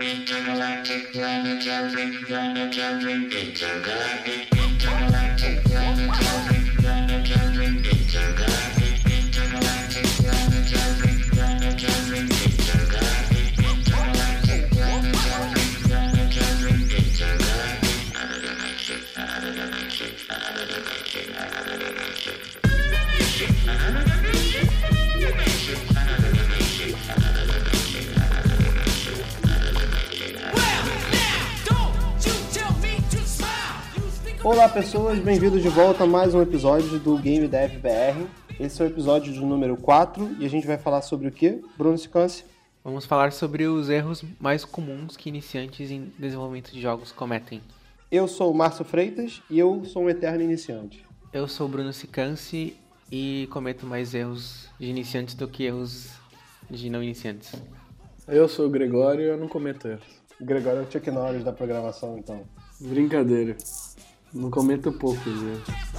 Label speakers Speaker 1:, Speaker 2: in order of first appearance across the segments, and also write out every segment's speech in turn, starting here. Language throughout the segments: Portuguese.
Speaker 1: Intergalactic planetary, planetary, intergalactic,
Speaker 2: Olá pessoas, bem-vindos de volta a mais um episódio do Game Dev BR. Esse é o episódio de número 4 e a gente vai falar sobre o que? Bruno Sicance?
Speaker 3: Vamos falar sobre os erros mais comuns que iniciantes em desenvolvimento de jogos cometem.
Speaker 2: Eu sou o Márcio Freitas e eu sou um eterno iniciante.
Speaker 3: Eu sou o Bruno Sicance e cometo mais erros de iniciantes do que erros de não iniciantes.
Speaker 4: Eu sou o Gregório e eu não cometo erros.
Speaker 2: O Gregório é o Chuck Norris da programação, então.
Speaker 4: Brincadeira. Não cometo poucos erros.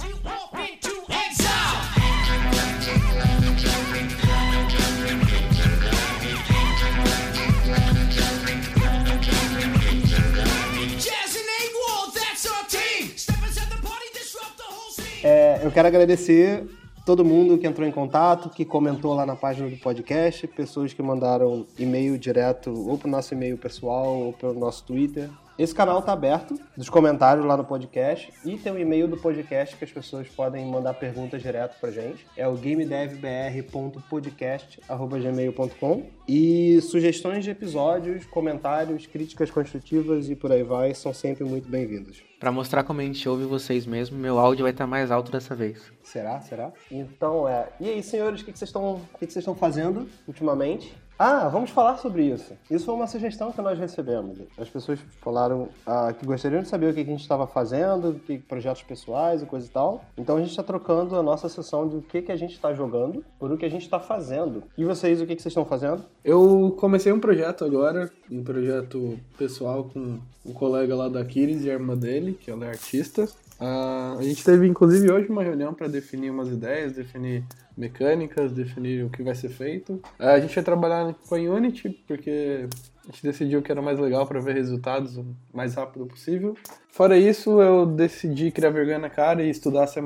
Speaker 2: É, eu quero agradecer todo mundo que entrou em contato, que comentou lá na página do podcast, pessoas que mandaram e-mail direto ou pro nosso e-mail pessoal ou pelo nosso Twitter. Esse canal tá aberto, dos comentários lá no podcast, e tem o e-mail do podcast que as pessoas podem mandar perguntas direto pra gente. É o gamedevbr.podcast.gmail.com E sugestões de episódios, comentários, críticas construtivas e por aí vai são sempre muito bem-vindos.
Speaker 3: Pra mostrar como a gente ouve vocês mesmo, meu áudio vai estar mais alto dessa vez.
Speaker 2: Será? Será? Então, é. E aí, senhores, o que vocês estão fazendo ultimamente? Ah, vamos falar sobre isso. Isso foi uma sugestão que nós recebemos. As pessoas falaram ah, que gostariam de saber o que a gente estava fazendo, que projetos pessoais e coisa e tal. Então a gente está trocando a nossa sessão de o que, que a gente está jogando por o que a gente está fazendo. E vocês, o que, que vocês estão fazendo?
Speaker 4: Eu comecei um projeto agora, um projeto pessoal com um colega lá da Kiris e a irmã dele, que ela é artista. Ah, a gente teve inclusive hoje uma reunião para definir umas ideias, definir mecânicas, definir o que vai ser feito. Ah, a gente vai trabalhar com a Unity porque a gente decidiu que era mais legal para ver resultados o mais rápido possível. Fora isso, eu decidi criar vergonha na cara e estudar C++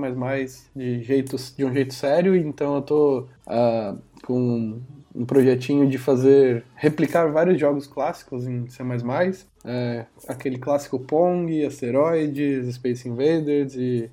Speaker 4: de, jeito, de um jeito sério, então eu tô ah, com um projetinho de fazer replicar vários jogos clássicos em C++, é, aquele clássico Pong, Asteroids, Space Invaders e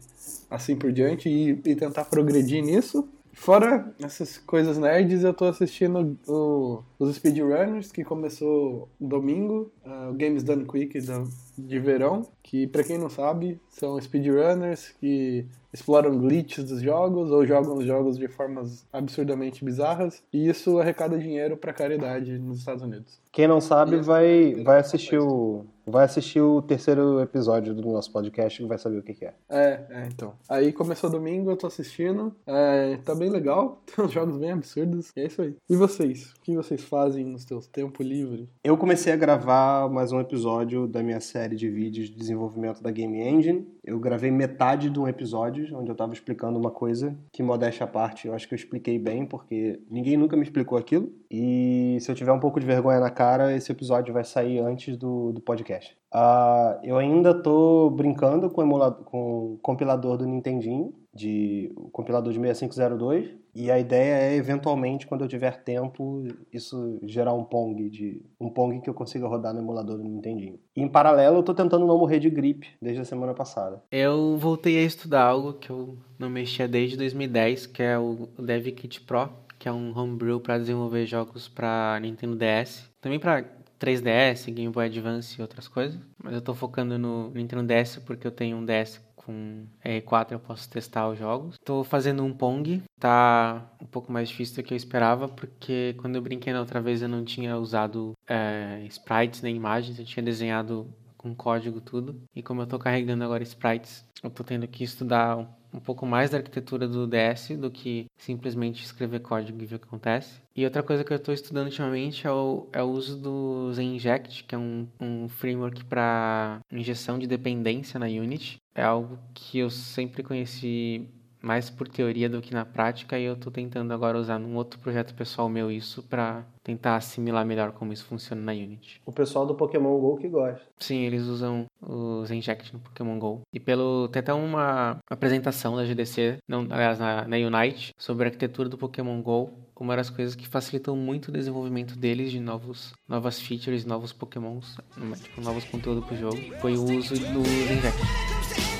Speaker 4: assim por diante, e, e tentar progredir nisso. Fora essas coisas nerds, eu tô assistindo o- os speedrunners, que começou domingo, ah, o Games Done Quick da- de verão, que pra quem não sabe, são speedrunners que exploram glitches dos jogos ou jogam os jogos de formas absurdamente bizarras, e isso arrecada dinheiro pra caridade nos Estados Unidos.
Speaker 2: Quem não sabe vai, vai assistir o. Vai assistir o terceiro episódio do nosso podcast e vai saber o que, que é.
Speaker 4: É, é, então. Aí começou domingo, eu tô assistindo. É, tá bem legal. Tem uns jogos bem absurdos. E é isso aí. E vocês? O que vocês fazem no seu tempo livre?
Speaker 2: Eu comecei a gravar mais um episódio da minha série de vídeos de desenvolvimento da Game Engine. Eu gravei metade de um episódio onde eu tava explicando uma coisa que, modéstia à parte, eu acho que eu expliquei bem, porque ninguém nunca me explicou aquilo. E se eu tiver um pouco de vergonha na cara, esse episódio vai sair antes do, do podcast. Ah, eu ainda tô brincando com o, com o compilador do Nintendinho, de, o compilador de 6502. E a ideia é, eventualmente, quando eu tiver tempo, isso gerar um Pong, de, um Pong que eu consiga rodar no emulador do Nintendinho. E, em paralelo, eu tô tentando não morrer de gripe desde a semana passada.
Speaker 3: Eu voltei a estudar algo que eu não mexia desde 2010, que é o DevKit Pro, que é um homebrew para desenvolver jogos para Nintendo DS, também para 3DS, Game Boy Advance e outras coisas. Mas eu tô focando no Nintendo DS porque eu tenho um DS com R4 eu posso testar os jogos. Tô fazendo um Pong, tá um pouco mais difícil do que eu esperava, porque quando eu brinquei na outra vez eu não tinha usado é, sprites nem imagens, eu tinha desenhado com código tudo. E como eu tô carregando agora sprites, eu tô tendo que estudar um, pouco mais da arquitetura do DS do que simplesmente escrever código e ver o que acontece. E outra coisa que eu tô estudando ultimamente é o, é o uso do Zinject, que é um, um framework para injeção de dependência na Unity. É algo que eu sempre conheci mais por teoria do que na prática e eu tô tentando agora usar num outro projeto pessoal meu isso para tentar assimilar melhor como isso funciona na Unity.
Speaker 2: O pessoal do Pokémon GO que gosta.
Speaker 3: Sim, eles usam os Inject no Pokémon GO. E pelo. Tem até uma apresentação da GDC, não, aliás, na, na Unite, sobre a arquitetura do Pokémon GO. Uma das coisas que facilitam muito o desenvolvimento deles de novos, novas features, novos Pokémons, tipo, novos conteúdos pro jogo, foi o uso dos Inject.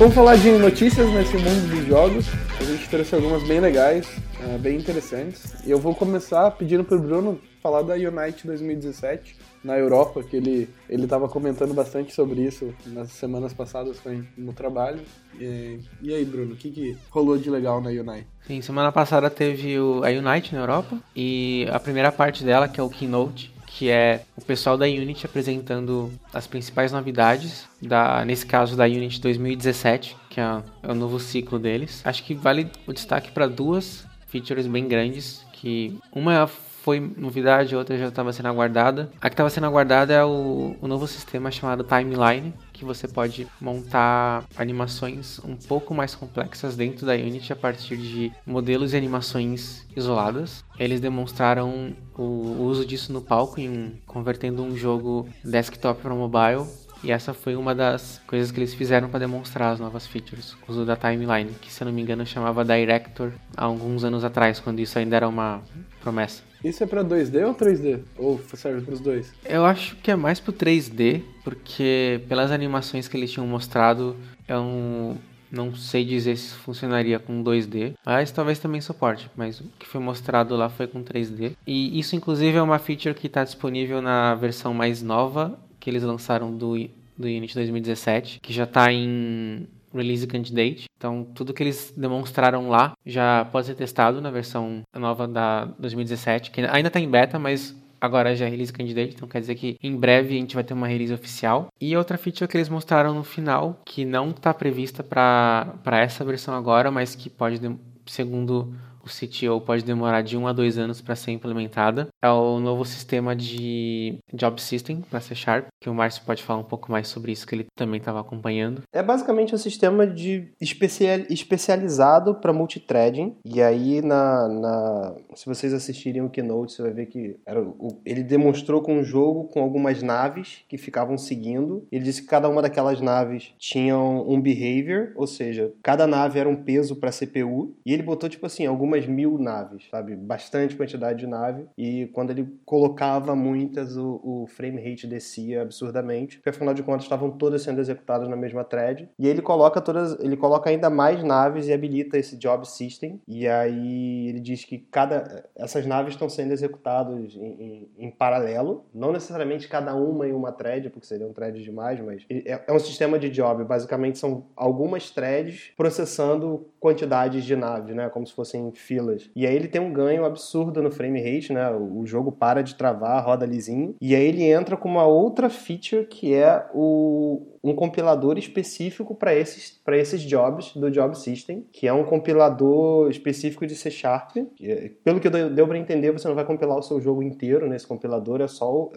Speaker 4: Vamos falar de notícias nesse mundo dos jogos. A gente trouxe algumas bem legais, eh, bem interessantes. E eu vou começar pedindo pro Bruno falar da Unite 2017 na Europa, que ele ele estava comentando bastante sobre isso nas semanas passadas no trabalho. E, e aí, Bruno, o que, que rolou de legal na Unite?
Speaker 3: Sim, semana passada teve o, a Unite na Europa e a primeira parte dela, que é o Keynote, que é o pessoal da Unity apresentando as principais novidades, da, nesse caso da Unity 2017, que é, é o novo ciclo deles. Acho que vale o destaque para duas features bem grandes, que uma foi novidade, outra já estava sendo aguardada. A que estava sendo aguardada é o, o novo sistema chamado Timeline, que você pode montar animações um pouco mais complexas dentro da Unity a partir de modelos e animações isoladas. Eles demonstraram o uso disso no palco, em, convertendo um jogo desktop para mobile. E essa foi uma das coisas que eles fizeram para demonstrar as novas features, o uso da timeline, que se eu não me engano chamava Director há alguns anos atrás, quando isso ainda era uma promessa.
Speaker 4: Isso é pra 2D ou 3D? Ou serve pros dois?
Speaker 3: Eu acho que é mais pro 3D, porque pelas animações que eles tinham mostrado, eu não sei dizer se funcionaria com 2D, mas talvez também suporte, mas o que foi mostrado lá foi com 3D. E isso inclusive é uma feature que está disponível na versão mais nova que eles lançaram do, do Unity 2017, que já está em Release Candidate. Então, tudo que eles demonstraram lá já pode ser testado na versão nova da 2017, que ainda está em beta, mas agora já é Release Candidate, então quer dizer que em breve a gente vai ter uma release oficial. E outra feature que eles mostraram no final, que não está prevista para essa versão agora, mas que pode, segundo CTO pode demorar de um a dois anos para ser implementada. É o novo sistema de Job System para C Sharp, que o Márcio pode falar um pouco mais sobre isso, que ele também estava acompanhando.
Speaker 2: É basicamente um sistema de especial, especializado para multithreading. E aí, na, na, se vocês assistirem o Keynote, você vai ver que era o, ele demonstrou com um jogo com algumas naves que ficavam seguindo. Ele disse que cada uma daquelas naves tinha um behavior, ou seja, cada nave era um peso para CPU. E ele botou, tipo assim, algumas mil naves, sabe? Bastante quantidade de nave. E quando ele colocava muitas, o, o frame rate descia absurdamente, porque afinal de contas estavam todas sendo executadas na mesma thread. E ele coloca todas, ele coloca ainda mais naves e habilita esse job system. E aí ele diz que cada essas naves estão sendo executadas em, em, em paralelo, não necessariamente cada uma em uma thread, porque seria um thread demais, mas é, é um sistema de job. Basicamente são algumas threads processando quantidades de naves, né? Como se fossem filas. E aí ele tem um ganho absurdo no frame rate, né? O jogo para de travar, roda lisinho. E aí ele entra com uma outra feature que é o um compilador específico para esses, esses jobs do Job System, que é um compilador específico de C Sharp. É, pelo que deu para entender, você não vai compilar o seu jogo inteiro nesse compilador, é só,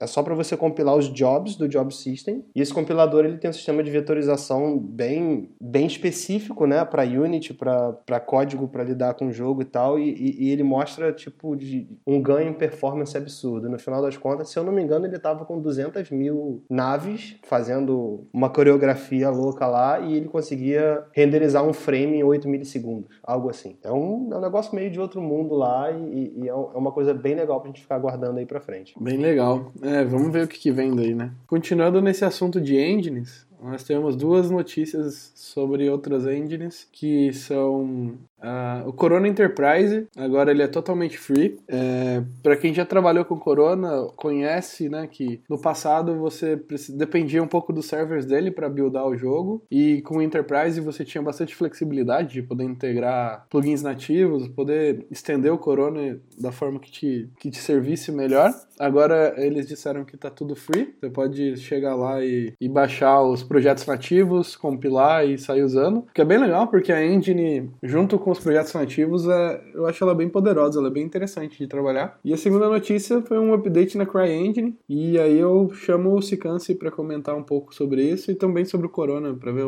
Speaker 2: é só para você compilar os jobs do Job System. E esse compilador ele tem um sistema de vetorização bem, bem específico né, para Unity, para código para lidar com o jogo e tal, e, e, e, ele mostra tipo de um ganho em performance absurdo. No final das contas, se eu não me engano, ele estava com 200 mil naves fazendo uma coreografia louca lá e ele conseguia renderizar um frame em 8 milissegundos, algo assim. É um, é um negócio meio de outro mundo lá e, e é, é uma coisa bem legal pra gente ficar aguardando aí pra frente.
Speaker 4: Bem legal. É, vamos ver o que, que vem daí, né? Continuando nesse assunto de engines, nós temos duas notícias sobre outras engines que são uh, o Corona Enterprise. Agora ele é totalmente free. É, Para quem já trabalhou com Corona, conhece, né, que no passado você dependia um pouco dos servers dele para buildar o jogo e com o Enterprise você tinha bastante flexibilidade de poder integrar plugins nativos, poder estender o Corona da forma que te, que te servisse melhor. Agora eles disseram que tá tudo free. Você pode chegar lá e, e baixar os projetos nativos, compilar e sair usando. Que é bem legal, porque a engine, junto com os projetos nativos, é, eu acho ela bem poderosa, ela é bem interessante de trabalhar. E a segunda notícia foi um update na CryEngine. E aí eu chamo o Sicance para comentar um pouco sobre isso e também sobre o Corona, para ver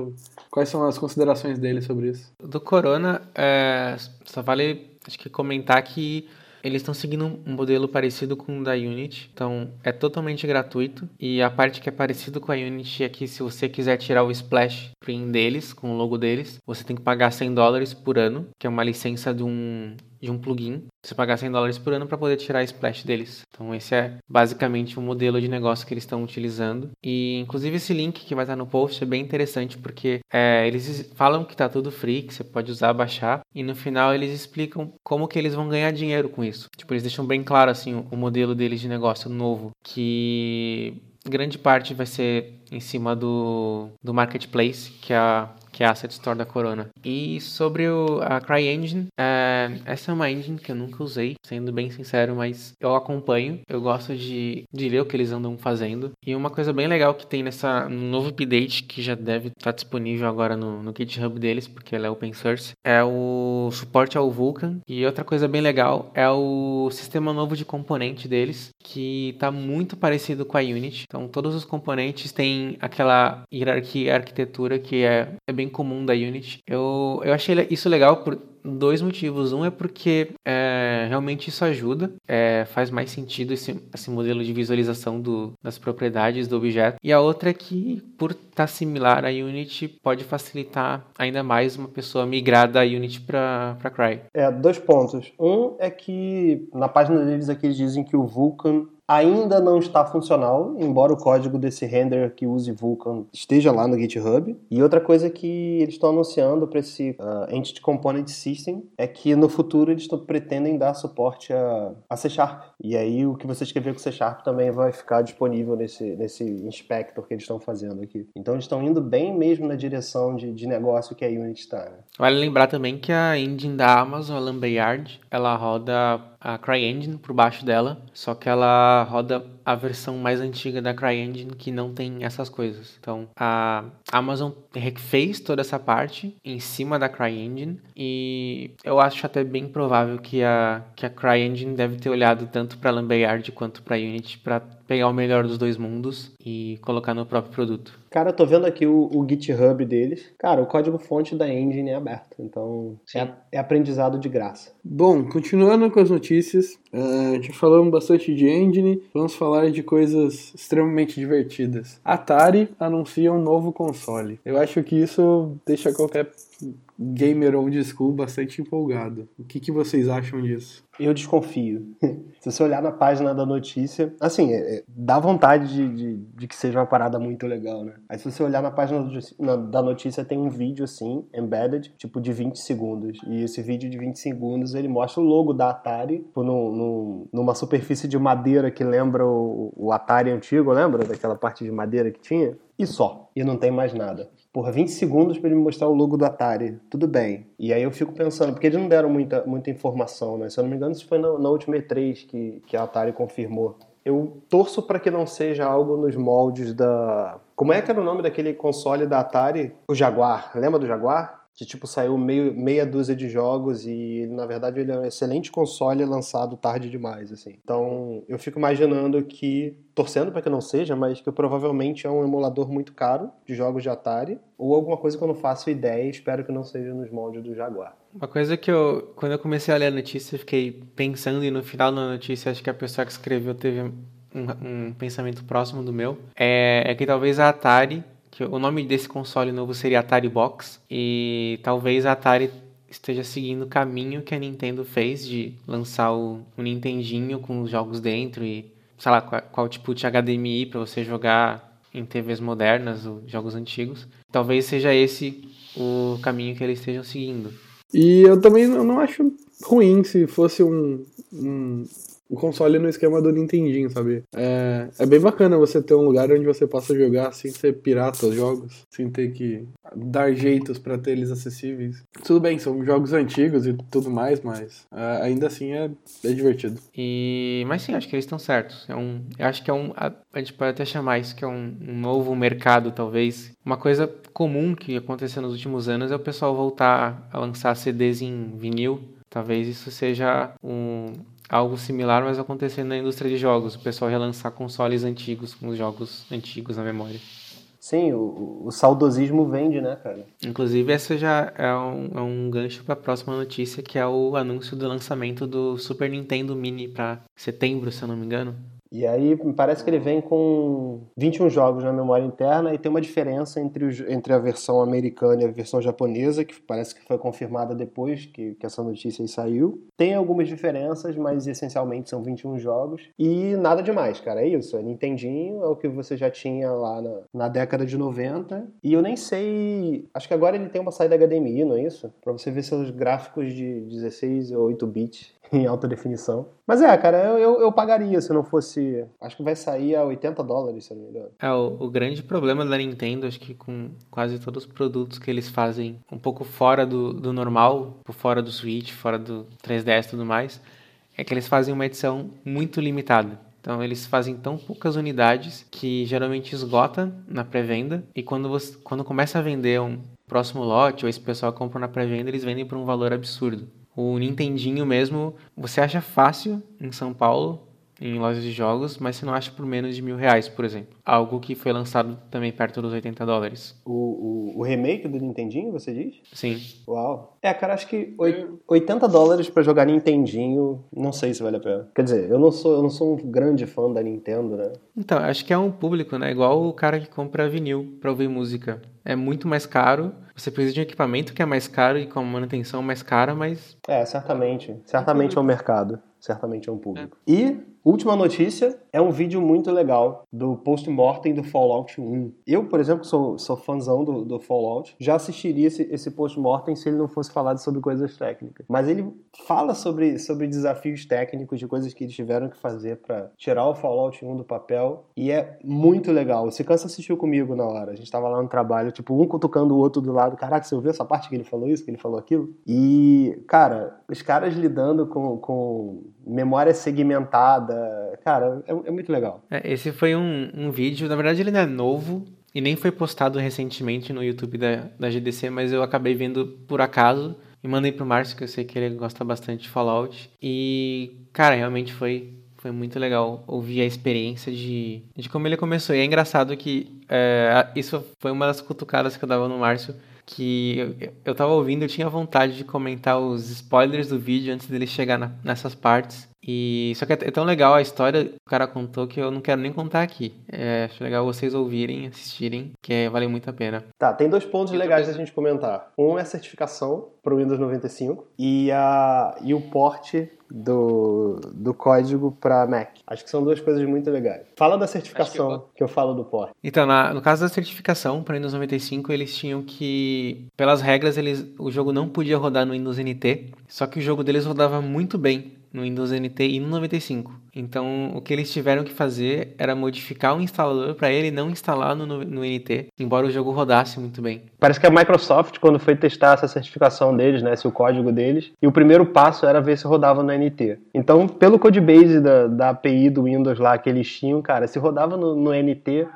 Speaker 4: quais são as considerações dele sobre isso.
Speaker 3: Do Corona, é, só vale acho que comentar que eles estão seguindo um modelo parecido com o da Unity, então é totalmente gratuito. E a parte que é parecido com a Unity é que se você quiser tirar o splash screen deles, com o logo deles, você tem que pagar 100 dólares por ano, que é uma licença de um, de um plugin. Você pagar 100 dólares por ano para poder tirar a splash deles. Então esse é basicamente o modelo de negócio que eles estão utilizando. E inclusive esse link que vai estar no post é bem interessante porque é, eles falam que está tudo free, que você pode usar, baixar. E no final eles explicam como que eles vão ganhar dinheiro com isso. Tipo, eles deixam bem claro assim o, o modelo deles de negócio novo. Que grande parte vai ser em cima do, do marketplace, que é a que é a Asset Store da Corona. E sobre o, a CryEngine, é, essa é uma engine que eu nunca usei, sendo bem sincero, mas eu acompanho, eu gosto de, de ler o que eles andam fazendo. E uma coisa bem legal que tem nessa no novo update, que já deve estar disponível agora no, no GitHub deles, porque ela é open source, é o suporte ao Vulkan. E outra coisa bem legal é o sistema novo de componente deles, que está muito parecido com a Unity. Então todos os componentes têm aquela hierarquia arquitetura que é, é bem comum da Unity. Eu, eu achei isso legal por dois motivos. Um é porque é, realmente isso ajuda, é, faz mais sentido esse, esse modelo de visualização do, das propriedades do objeto. E a outra é que, por estar tá similar à Unity, pode facilitar ainda mais uma pessoa migrar da Unity para Cry.
Speaker 2: É, dois pontos. Um é que na página deles aqui eles dizem que o Vulkan ainda não está funcional, embora o código desse render que use Vulkan esteja lá no GitHub. E outra coisa que eles estão anunciando para esse uh, Entity Component System é que no futuro eles pretendem dar suporte a, a C Sharp. E aí o que você escrever com C Sharp também vai ficar disponível nesse, nesse inspector que eles estão fazendo aqui. Então eles estão indo bem mesmo na direção de, de negócio que a Unity está. Né?
Speaker 3: Vale lembrar também que a engine da Amazon, a Lumberyard, ela roda a CryEngine por baixo dela, só que ela roda a versão mais antiga da CryEngine que não tem essas coisas. Então, a Amazon fez toda essa parte em cima da CryEngine e eu acho até bem provável que a, que a CryEngine deve ter olhado tanto para Lumberyard quanto para Unity para pegar o melhor dos dois mundos e colocar no próprio produto.
Speaker 2: Cara, tô vendo aqui o, o GitHub deles. Cara, o código-fonte da engine é aberto, então é, é, aprendizado de graça.
Speaker 4: Bom, continuando com as notícias, uh, já falamos bastante de engine, vamos falar de coisas extremamente divertidas. Atari anuncia um novo console. Eu acho que isso deixa qualquer gamer old school bastante empolgado. O que, que vocês acham disso?
Speaker 2: Eu desconfio. se você olhar na página da notícia, assim, é, é, dá vontade de, de, de, que seja uma parada muito legal, né? Aí se você olhar na página do, na, da notícia, tem um vídeo assim, embedded, tipo de 20 segundos. E esse vídeo de 20 segundos, ele mostra o logo da Atari tipo, no, no, numa superfície de madeira que lembra o, o Atari antigo, lembra? Daquela parte de madeira que tinha? E só. E não tem mais nada porra, 20 segundos para ele me mostrar o logo do Atari. Tudo bem. E aí eu fico pensando, porque eles não deram muita, muita informação, né? Se eu não me engano, isso foi na, na última E3 que, que a Atari confirmou. Eu torço para que não seja algo nos moldes da. Como é que era o nome daquele console da Atari? O Jaguar. Lembra do Jaguar? Que tipo saiu meio, meia dúzia de jogos e na verdade ele é um excelente console lançado tarde demais assim. Então eu fico imaginando que torcendo para que não seja, mas que provavelmente é um emulador muito caro de jogos de Atari ou alguma coisa que eu não faço ideia, espero que não seja nos moldes do Jaguar.
Speaker 3: Uma coisa que eu quando eu comecei a ler a notícia, eu fiquei pensando e no final da notícia acho que a pessoa que escreveu teve um, um pensamento próximo do meu, é, é que talvez a Atari que o nome desse console novo seria Atari Box e talvez a Atari esteja seguindo o caminho que a Nintendo fez de lançar o, o Nintendinho com os jogos dentro e sei lá qual, qual tipo de HDMI para você jogar em TVs modernas ou jogos antigos. Talvez seja esse o caminho que eles estejam seguindo.
Speaker 4: E eu também não acho ruim se fosse um, um o console no esquema do Nintendinho, sabe? É, é bem bacana você ter um lugar onde você possa jogar sem ser pirata os jogos, sem ter que dar jeitos pra ter eles acessíveis. Tudo bem, são jogos antigos e tudo mais, mas é, ainda assim é, é divertido.
Speaker 3: E, mas sim, acho que eles estão certos. É um, acho que é um. A, a gente pode até chamar isso que é um, um novo mercado, talvez. Uma coisa comum que aconteceu nos últimos anos é o pessoal voltar a lançar CDs em vinil. Talvez isso seja um, algo similar, mas acontecendo na indústria de jogos. O pessoal relançar consoles antigos com os jogos antigos na memória.
Speaker 2: Sim, o, o saudosismo vende, né, cara?
Speaker 3: Inclusive, essa já é um, é um gancho para a próxima notícia, que é o anúncio do lançamento do Super Nintendo Mini para setembro, se eu não me engano.
Speaker 2: E aí parece que ele vem com 21 jogos na memória interna e tem uma diferença entre, entre a versão americana e a versão japonesa, que parece que foi confirmada depois que, que essa notícia aí saiu. Tem algumas diferenças, mas essencialmente são 21 jogos. E nada demais, cara. É isso. É Nintendinho, é o que você já tinha lá na, na década de 90. E eu nem sei. Acho que agora ele tem uma saída HDMI, não é isso? Pra você ver seus gráficos de 16 ou 8 bits em alta definição. Mas é, cara, eu, eu, eu, pagaria se não fosse. Acho que vai sair a 80 dólares, se não me engano.
Speaker 3: É, o, o, grande problema da Nintendo, acho que com quase todos os produtos que eles fazem um pouco fora do, do normal, fora do Switch, fora do 3DS e tudo mais, é que eles fazem uma edição muito limitada. Então eles fazem tão poucas unidades que geralmente esgota na pré-venda e quando você quando começa a vender um próximo lote ou esse pessoal compra na pré-venda, eles vendem por um valor absurdo. O Nintendinho mesmo, você acha fácil em São Paulo, em lojas de jogos, mas você não acha por menos de mil reais, por exemplo. Algo que foi lançado também perto dos 80 dólares.
Speaker 2: O, o, o remake do Nintendinho, você diz?
Speaker 3: Sim.
Speaker 2: Uau. É, cara, acho que 80 dólares para jogar Nintendinho, não sei se vale a pena. Quer dizer, eu não sou, eu não sou um grande fã da Nintendo, né?
Speaker 3: Então, acho que é um público, né? Igual o cara que compra vinil para ouvir música. É muito mais caro, você precisa de um equipamento que é mais caro e com manutenção mais cara, mas.
Speaker 2: É, certamente. Certamente é um mercado. Certamente é um público. É. E Última notícia é um vídeo muito legal do post-mortem do Fallout 1. Eu, por exemplo, sou, sou fãzão do, do Fallout, já assistiria esse, esse post-mortem se ele não fosse falado sobre coisas técnicas. Mas ele fala sobre, sobre desafios técnicos, de coisas que eles tiveram que fazer para tirar o Fallout 1 do papel. E é muito legal. O Cicança assistiu comigo na hora. A gente tava lá no trabalho, tipo, um cutucando o outro do lado. Caraca, você ouviu essa parte que ele falou isso, que ele falou aquilo? E, cara, os caras lidando com, com memória segmentada, cara, é, é muito legal.
Speaker 3: É, esse foi um, um vídeo, na verdade ele não é novo, e nem foi postado recentemente no YouTube da, da GDC, mas eu acabei vendo por acaso e mandei pro Márcio, que eu sei que ele gosta bastante de Fallout. E, cara, realmente foi, foi muito legal ouvir a experiência de, de como ele começou. E é engraçado que é, isso foi uma das cutucadas que eu dava no Márcio, que eu, eu tava ouvindo, eu tinha vontade de comentar os spoilers do vídeo antes dele chegar na, nessas partes. E só que é tão legal a história que o cara contou que eu não quero nem contar aqui. É, acho legal vocês ouvirem, assistirem, que é, vale muito a pena.
Speaker 2: Tá, tem dois pontos legais da gente comentar. Um é a certificação para o Windows 95 e, a, e o porte do, do código para Mac. Acho que são duas coisas muito legais. Fala da certificação que eu... que eu, falo do porte.
Speaker 3: Então, na, no caso da certificação para Windows 95, eles tinham que, pelas regras, eles, o jogo não podia rodar no Windows NT, só que o jogo deles rodava muito bem no Windows NT e no 95. Então, o que eles tiveram que fazer era modificar o instalador para ele não instalar no, no, NT, embora o jogo rodasse muito bem.
Speaker 2: Parece que a Microsoft, quando foi testar essa certificação deles, né, esse o código deles, e o primeiro passo era ver se rodava no NT. Então, pelo codebase da, da API do Windows lá que eles tinham, cara, se rodava no, no NT,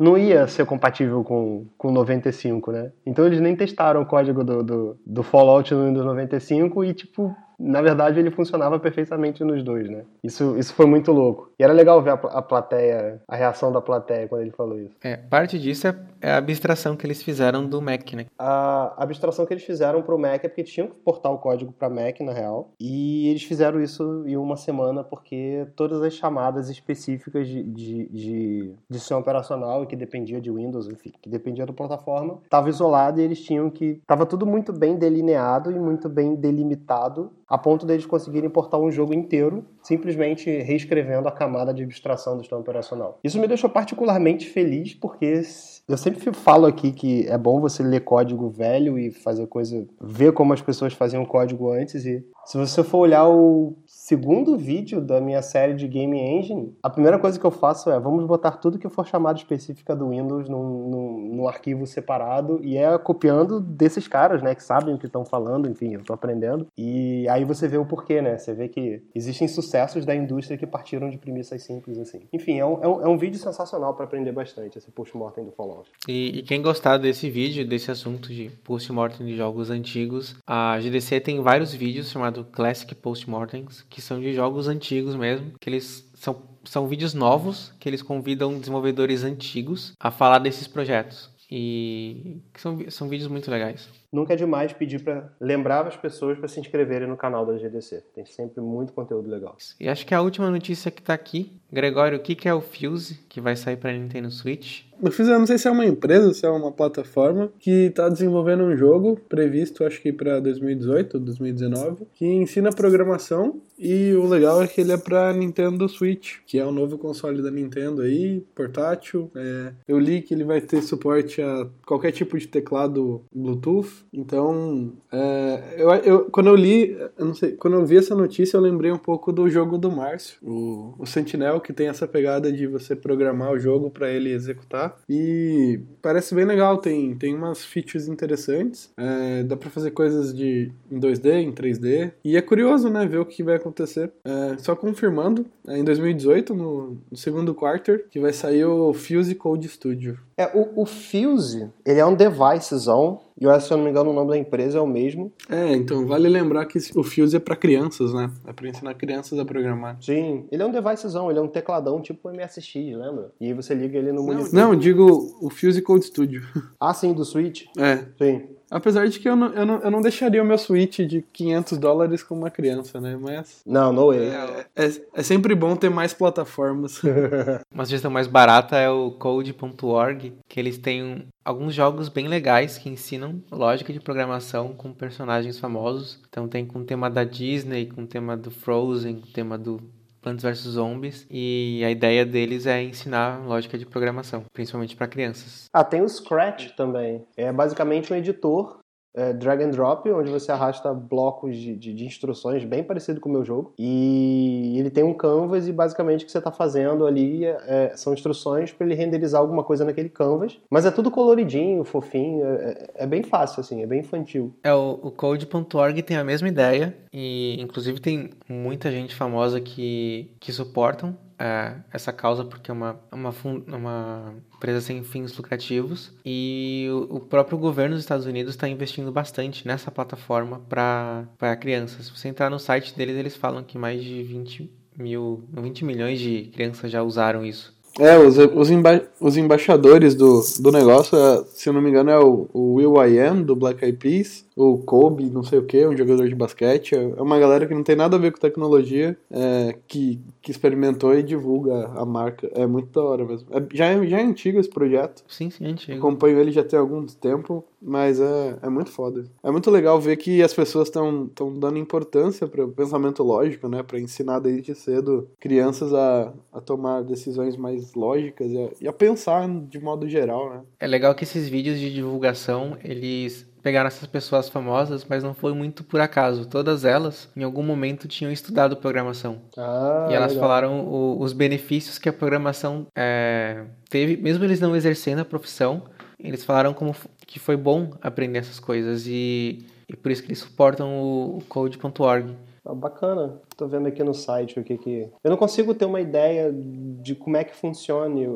Speaker 2: não ia ser compatível com, com 95, né? Então eles nem testaram o código do, do, do Fallout no Windows 95 e, tipo, na verdade, ele funcionava perfeitamente nos dois, né? Isso, isso foi muito louco. E era legal ver a, a plateia, a reação da plateia quando ele falou isso.
Speaker 3: É, parte disso é, é a abstração que eles fizeram do Mac, né?
Speaker 2: A abstração que eles fizeram pro Mac é porque tinham que portar o código para Mac, na real. E eles fizeram isso em uma semana porque todas as chamadas específicas de, de, de, de sistema operacional e que dependia de Windows, enfim, que dependia da plataforma, estava isolado e eles tinham que... Tava tudo muito bem delineado e muito bem delimitado a ponto deles conseguirem importar um jogo inteiro, simplesmente reescrevendo a camada de abstração do sistema operacional. Isso me deixou particularmente feliz, porque Eu sempre falo aqui que é bom você ler código velho e fazer coisa, ver como as pessoas faziam código antes e se você for olhar o segundo vídeo da minha série de Game Engine, a primeira coisa que eu faço é vamos botar tudo que for chamado específica do Windows num, num, num arquivo separado e é copiando desses caras, né, que sabem o que estão falando, enfim, eu tô aprendendo. E aí você vê o porquê, né? Você vê que existem sucessos da indústria que partiram de premissas simples assim. Enfim, é um, é um, é um vídeo sensacional para aprender bastante, esse post-mortem do Fallout.
Speaker 3: E, e, quem gostar desse vídeo, desse assunto de post-mortem de jogos antigos, a GDC tem vários vídeos chamados Classic Post-Mortems, que são de jogos antigos mesmo, que eles são, são vídeos novos, que eles convidam desenvolvedores antigos a falar desses projetos. E são, são vídeos muito legais.
Speaker 2: Nunca é demais pedir para lembrar as pessoas para se inscreverem no canal da GDC. Tem sempre muito conteúdo legal.
Speaker 3: E acho que a última notícia que está aqui, Gregório, o que, que é o Fuse que vai sair para Nintendo Switch?
Speaker 4: O Fuse, eu não sei se é uma empresa, se é uma plataforma que está desenvolvendo um jogo previsto, acho que para 2018 ou 2019, que ensina programação e o legal é que ele é para Nintendo Switch, que é o novo console da Nintendo aí, portátil. É, eu li que ele vai ter suporte a qualquer tipo de teclado Bluetooth. Então, é, eu, eu, quando eu li, eu não sei, quando eu vi essa notícia, eu lembrei um pouco do jogo do Márcio, o, o Sentinel, que tem essa pegada de você programar o jogo para ele executar. E parece bem legal, tem, tem umas features interessantes. É, dá para fazer coisas de em 2D, em 3D. E é curioso, né, ver o que vai acontecer. É, só confirmando, é em 2018, no, no, segundo quarter, que vai sair o Fuse Code Studio.
Speaker 2: É, o, o Fuse, ele é um device-zão e eu, se eu não me engano, o nome da empresa é o mesmo.
Speaker 4: É, então vale lembrar que o Fuse é para crianças, né? É para ensinar crianças a programar.
Speaker 2: Sim, ele é um device-zão, ele é um tecladão tipo MSX, lembra? E aí você liga ele no monitor.
Speaker 4: Não, digo o Fuse Code Studio.
Speaker 2: Ah, sim, do Switch?
Speaker 4: É.
Speaker 2: Sim.
Speaker 4: Apesar de que eu não, eu não, eu não deixaria o meu Switch de 500 dólares com uma criança, né? Mas.
Speaker 2: Não, no way.
Speaker 4: É, é, é sempre bom ter mais plataformas.
Speaker 3: uma sugestão mais barata é o code.org, que eles têm alguns jogos bem legais que ensinam lógica de programação com personagens famosos. Então tem com o tema da Disney, com o tema do Frozen, com o tema do Plants vs Zombies e a ideia deles é ensinar lógica de programação, principalmente para crianças.
Speaker 2: Ah, tem o Scratch também. É basicamente um editor é, drag and drop, onde você arrasta blocos de, de, de, instruções, bem parecido com o meu jogo. E ele tem um canvas e basicamente o que você está fazendo ali é, são instruções para ele renderizar alguma coisa naquele canvas. Mas é tudo coloridinho, fofinho, é, é, é bem fácil, assim, é bem infantil.
Speaker 3: É, o, o Code.org tem a mesma ideia e inclusive tem muita gente famosa que, que suportam é, essa causa porque é uma, uma, uma empresa sem fins lucrativos e o, o próprio governo dos Estados Unidos está investindo bastante nessa plataforma para crianças. Se você entrar no site deles, eles falam que mais de 20 mil, 20 milhões de crianças já usaram isso.
Speaker 4: É, os, os, emba os embaixadores do, do negócio, é, se eu não me engano, é o, o Will I Am, do Black Eyed Peas, o Kobe, não sei o que, um jogador de basquete. É, é uma galera que não tem nada a ver com tecnologia, é, que, que experimentou e divulga a marca. É muito da hora mesmo. É, já, é, já é antigo esse projeto.
Speaker 3: Sim, sim, é antigo.
Speaker 4: Acompanho ele já tem algum tempo, mas é, é muito foda. É muito legal ver que as pessoas estão dando importância para o pensamento lógico, né? Para ensinar desde cedo crianças a, a tomar decisões mais lógicas e a, e a pensar de modo geral, né?
Speaker 3: É legal que esses vídeos de divulgação, eles pegaram essas pessoas famosas, mas não foi muito por acaso. Todas elas, em algum momento, tinham estudado programação.
Speaker 2: Ah,
Speaker 3: e elas
Speaker 2: legal.
Speaker 3: falaram o, os benefícios que a programação é, teve, mesmo eles não exercendo a profissão, eles falaram como que foi bom aprender essas coisas e, e por isso que eles suportam o, o code.org.
Speaker 2: Ah, bacana. Tô vendo aqui no site o que que. Eu não consigo ter uma ideia de como é que funcione,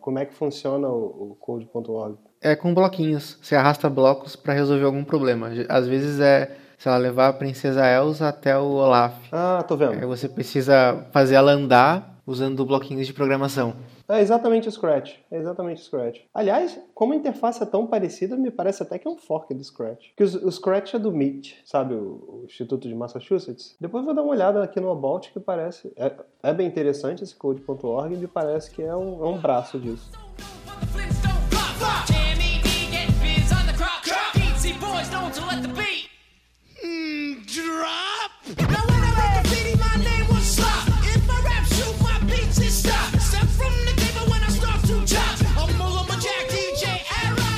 Speaker 2: como é que funciona o, code.org.
Speaker 3: É com bloquinhos. Você arrasta blocos para resolver algum problema. Às vezes é, sei lá, levar a princesa Elsa até o Olaf.
Speaker 2: Ah, tô vendo.
Speaker 3: Aí você precisa fazer ela andar usando bloquinhos de programação.
Speaker 2: É exatamente o Scratch. É exatamente o Scratch. Aliás, como a interface é tão parecida, me parece até que é um fork do Scratch. Porque o, o Scratch é do MIT, sabe? O, o, Instituto de Massachusetts. Depois vou dar uma olhada aqui no About que parece. É, é bem interessante esse code.org e me parece que é um, é um braço disso.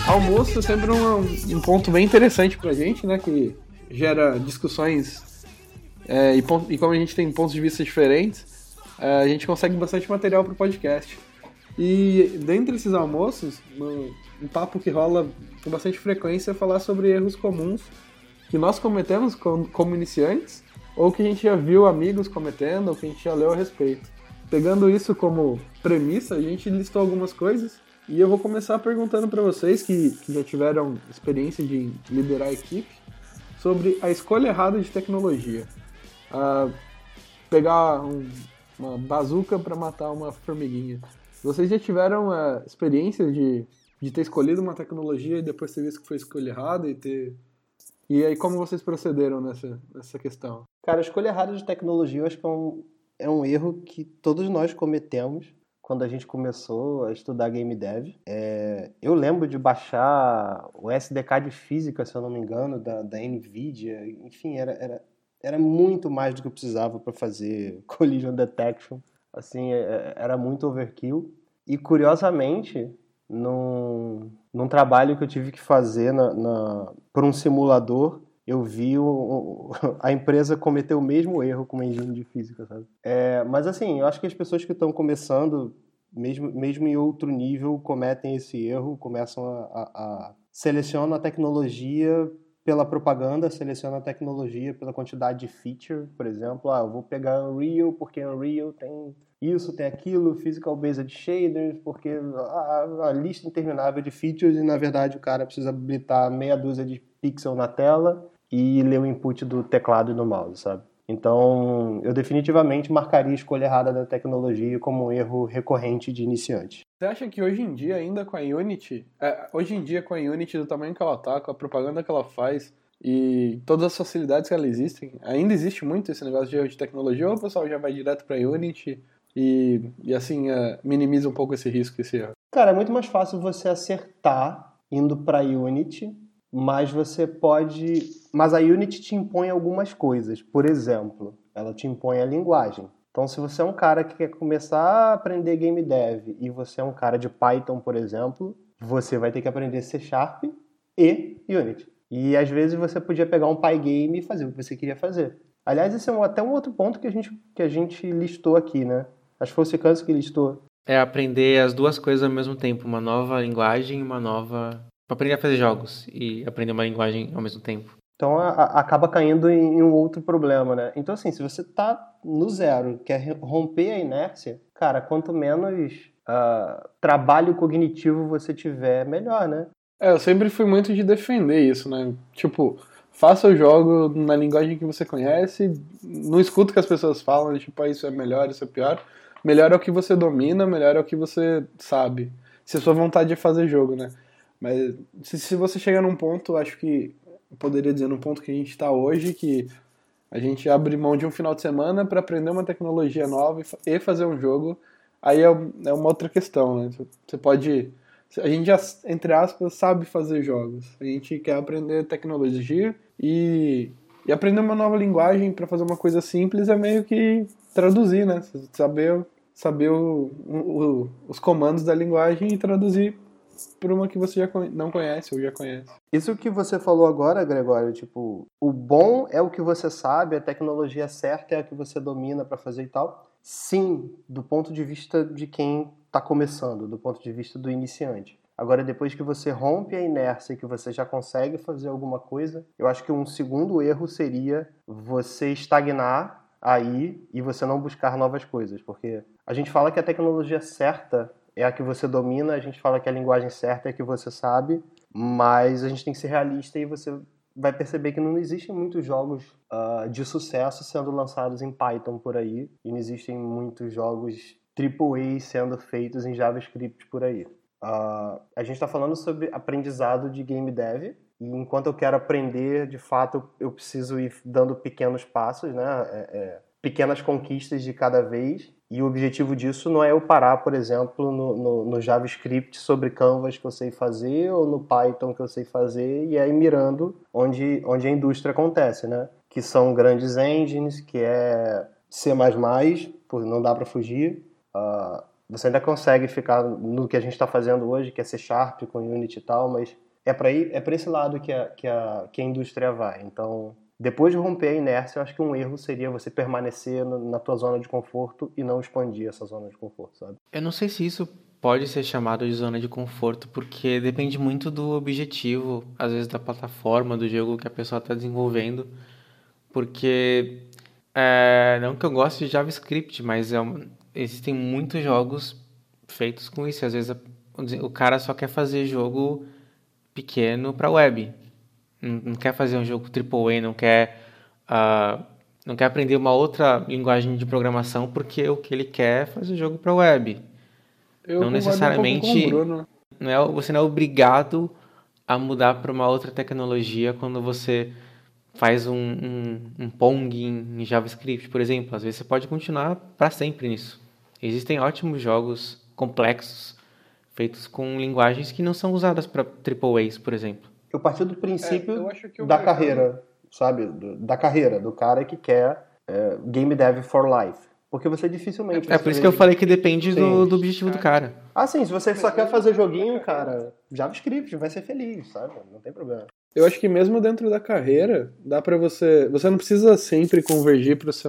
Speaker 4: Almoço é sempre um, um ponto bem interessante pra gente, né? Que gera discussões é, e, e como a gente tem pontos de vista diferentes, é, a gente consegue bastante material pro podcast. E dentre esses almoços, um papo que rola com bastante frequência é falar sobre erros comuns que nós cometemos com- como iniciantes, ou que a gente já viu amigos cometendo, ou que a gente já leu a respeito. Pegando isso como premissa, a gente listou algumas coisas e eu vou começar perguntando para vocês que, que já tiveram experiência de liderar a equipe sobre a escolha errada de tecnologia. Ah, pegar um- uma bazuca para matar uma formiguinha. Vocês já tiveram a experiência de, de ter escolhido uma tecnologia e depois ter visto que foi escolha errada e ter. E aí, como vocês procederam nessa, nessa questão?
Speaker 2: Cara, a escolha errada de tecnologia eu acho que é um, é um erro que todos nós cometemos quando a gente começou a estudar game dev. É, eu lembro de baixar o SDK de física, se eu não me engano, da, da NVIDIA. Enfim, era, era, era muito mais do que eu precisava para fazer collision detection. Assim, é- era muito overkill. E curiosamente, num, num trabalho que eu tive que fazer na, na, por um simulador, eu vi o, o- a empresa cometer o mesmo erro com uma engine de física, sabe? É, mas assim, eu acho que as pessoas que estão começando, mesmo, mesmo em outro nível, cometem esse erro, começam a, a, a selecionam a tecnologia pela propaganda, seleciona a tecnologia pela quantidade de feature, por exemplo, ah, eu vou pegar Unreal porque Unreal tem isso, tem aquilo, Physical Based Shaders, porque a, a lista interminável de features e na verdade o cara precisa habilitar meia dúzia de pixel na tela e ler o input do teclado e do mouse, sabe? Então, eu definitivamente marcaria a escolha errada da tecnologia como um erro recorrente de iniciante.
Speaker 4: Você acha que hoje em dia, ainda com a Unity, é, hoje em dia com a Unity do tamanho que ela tá, com a propaganda que ela faz e todas as facilidades que ela existem, ainda existe muito esse negócio de erro de tecnologia ou o pessoal já vai direto pra Unity e, e assim é, minimiza um pouco esse risco, esse erro?
Speaker 2: Cara, é muito mais fácil você acertar indo para Unity, mas você pode. Mas a Unity te impõe algumas coisas. Por exemplo, ela te impõe a linguagem. Então, se você é um cara que quer começar a aprender game dev e você é um cara de Python, por exemplo, você vai ter que aprender C Sharp e Unity. E às vezes você podia pegar um Pygame e fazer o que você queria fazer. Aliás, esse é um- até um outro ponto que a gente, que a gente listou aqui, né? Acho que foi o Cicanso que listou.
Speaker 3: É aprender as duas coisas ao mesmo tempo, uma nova linguagem e uma nova. Pra aprender a fazer jogos e aprender uma linguagem ao mesmo tempo.
Speaker 2: Então a- a- acaba caindo em, em um outro problema, né? Então, assim, se você tá no zero, quer romper a inércia, cara, quanto menos ah, trabalho cognitivo você tiver, melhor, né?
Speaker 4: É, eu sempre fui muito de defender isso, né? Tipo, faça o jogo na linguagem que você conhece, não escuta o que as pessoas falam, tipo, ah, isso é melhor, isso é pior. Melhor é o que você domina, melhor é o que você sabe. Se a sua vontade é fazer jogo, né? Mas se, se você chegar num ponto, acho que eu poderia dizer num ponto que a gente está hoje, que a gente abre mão de um final de semana para aprender uma tecnologia nova e fa- fazer um jogo, aí é, é uma outra questão, né? Você pode a gente já, entre aspas, sabe fazer jogos. A gente quer aprender tecnologia e, e aprender uma nova linguagem para fazer uma coisa simples é meio que traduzir, né? Saber, saber o- o- os comandos da linguagem e traduzir para uma que você já não conhece ou já conhece.
Speaker 2: Isso que você falou agora, Gregório, tipo, o bom é o que você sabe, a tecnologia certa é a que você domina para fazer e tal. Sim, do ponto de vista de quem está começando, do ponto de vista do iniciante. Agora, depois que você rompe a inércia e que você já consegue fazer alguma coisa, eu acho que um segundo erro seria você estagnar aí e você não buscar novas coisas, porque a gente fala que a tecnologia certa é a que você domina, a gente fala que a linguagem certa é a que você sabe, mas a gente tem que ser realista e você vai perceber que não existem muitos jogos ah, de sucesso sendo lançados em Python por aí, e não existem muitos jogos AAA sendo feitos em JavaScript por aí. Ah, a gente está falando sobre aprendizado de game dev, e enquanto eu quero aprender, de fato, eu preciso ir dando pequenos passos, né? É- é, pequenas conquistas de cada vez. E o objetivo disso não é eu parar, por exemplo, no, no- no JavaScript sobre Canvas que eu sei fazer ou no Python que eu sei fazer e aí mirando onde, onde a indústria acontece, né? Que são grandes engines, que é C++, por não dá para fugir. Ah, você ainda consegue ficar no que a gente está fazendo hoje, que é C Sharp com Unity e tal, mas é para é esse lado que a, que, a, que a indústria vai. Então, depois de romper a inércia, eu acho que um erro seria você permanecer na tua zona de conforto e não expandir essa zona de conforto, sabe?
Speaker 3: Eu não sei se isso pode ser chamado de zona de conforto, porque depende muito do objetivo, às vezes da plataforma, do jogo que a pessoa está desenvolvendo. Porque, é, não que eu goste de JavaScript, mas é existem muitos jogos feitos com isso. Às vezes a- o cara só quer fazer jogo pequeno para web. Não, não quer fazer um jogo AAA, não quer, ah, não quer aprender uma outra linguagem de programação, porque o que ele quer é fazer jogo para web.
Speaker 4: Eu
Speaker 3: Não
Speaker 4: um
Speaker 3: necessariamente-
Speaker 4: Bruno.
Speaker 3: Não é, você não é obrigado a mudar para uma outra tecnologia quando você faz um, um, um Pong em, em JavaScript, por exemplo. Às vezes você pode continuar para sempre nisso. Existem ótimos jogos complexos feitos com linguagens que não são usadas para AAAs, por exemplo.
Speaker 2: Eu parti do
Speaker 4: É,
Speaker 2: princípio
Speaker 4: eu acho que o
Speaker 2: da carreira, sabe? Do- da carreira, do cara que quer é, game dev for life. Porque você dificilmente.
Speaker 3: É
Speaker 2: você
Speaker 3: por isso que eu falei que depende do, do objetivo do cara.
Speaker 2: Ah, sim, se você só quer fazer joguinho, cara, JavaScript, vai ser feliz, sabe? Não tem problema.
Speaker 4: Eu acho que mesmo dentro da carreira, dá pra você. Você não precisa sempre convergir pro C,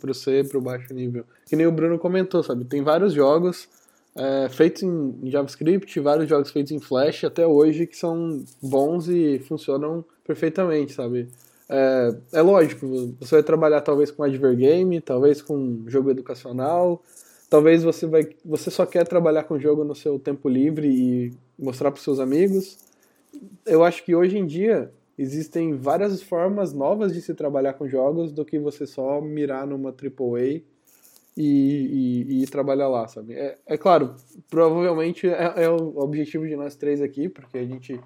Speaker 4: pro C, pro baixo nível. Que nem o Bruno comentou, sabe? Tem vários jogos é, feitos em JavaScript, vários jogos feitos em Flash até hoje que são bons e funcionam perfeitamente, sabe? É, é lógico, você vai trabalhar talvez com advergame, talvez com jogo educacional, talvez você vai, você só quer trabalhar com jogo no seu tempo livre e mostrar para seus amigos. Eu acho que hoje em dia existem várias formas novas de se trabalhar com jogos do que você só mirar numa AAA e, e, e trabalhar lá, sabe? É, é claro, provavelmente é, é o objetivo de nós três aqui, porque a gente,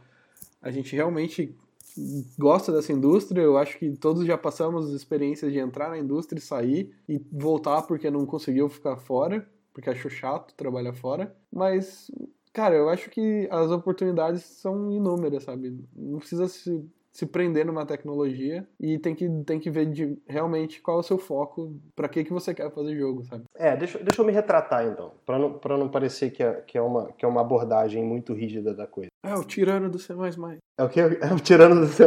Speaker 4: a gente realmente gosta dessa indústria. Eu acho que todos já passamos experiências de entrar na indústria e sair e voltar porque não conseguiu ficar fora, porque achou chato trabalhar fora. Mas, cara, eu acho que as oportunidades são inúmeras, sabe? Não precisa se, se prender numa tecnologia e tem que, tem que ver de, realmente qual é o seu foco, pra que, que você quer fazer jogo, sabe?
Speaker 2: É, deixa, deixa eu me retratar então, pra não, pra não parecer que é, que, é uma, que é uma abordagem muito rígida da coisa.
Speaker 4: É o tirano do C++.
Speaker 2: É o que? É o tirando do C++?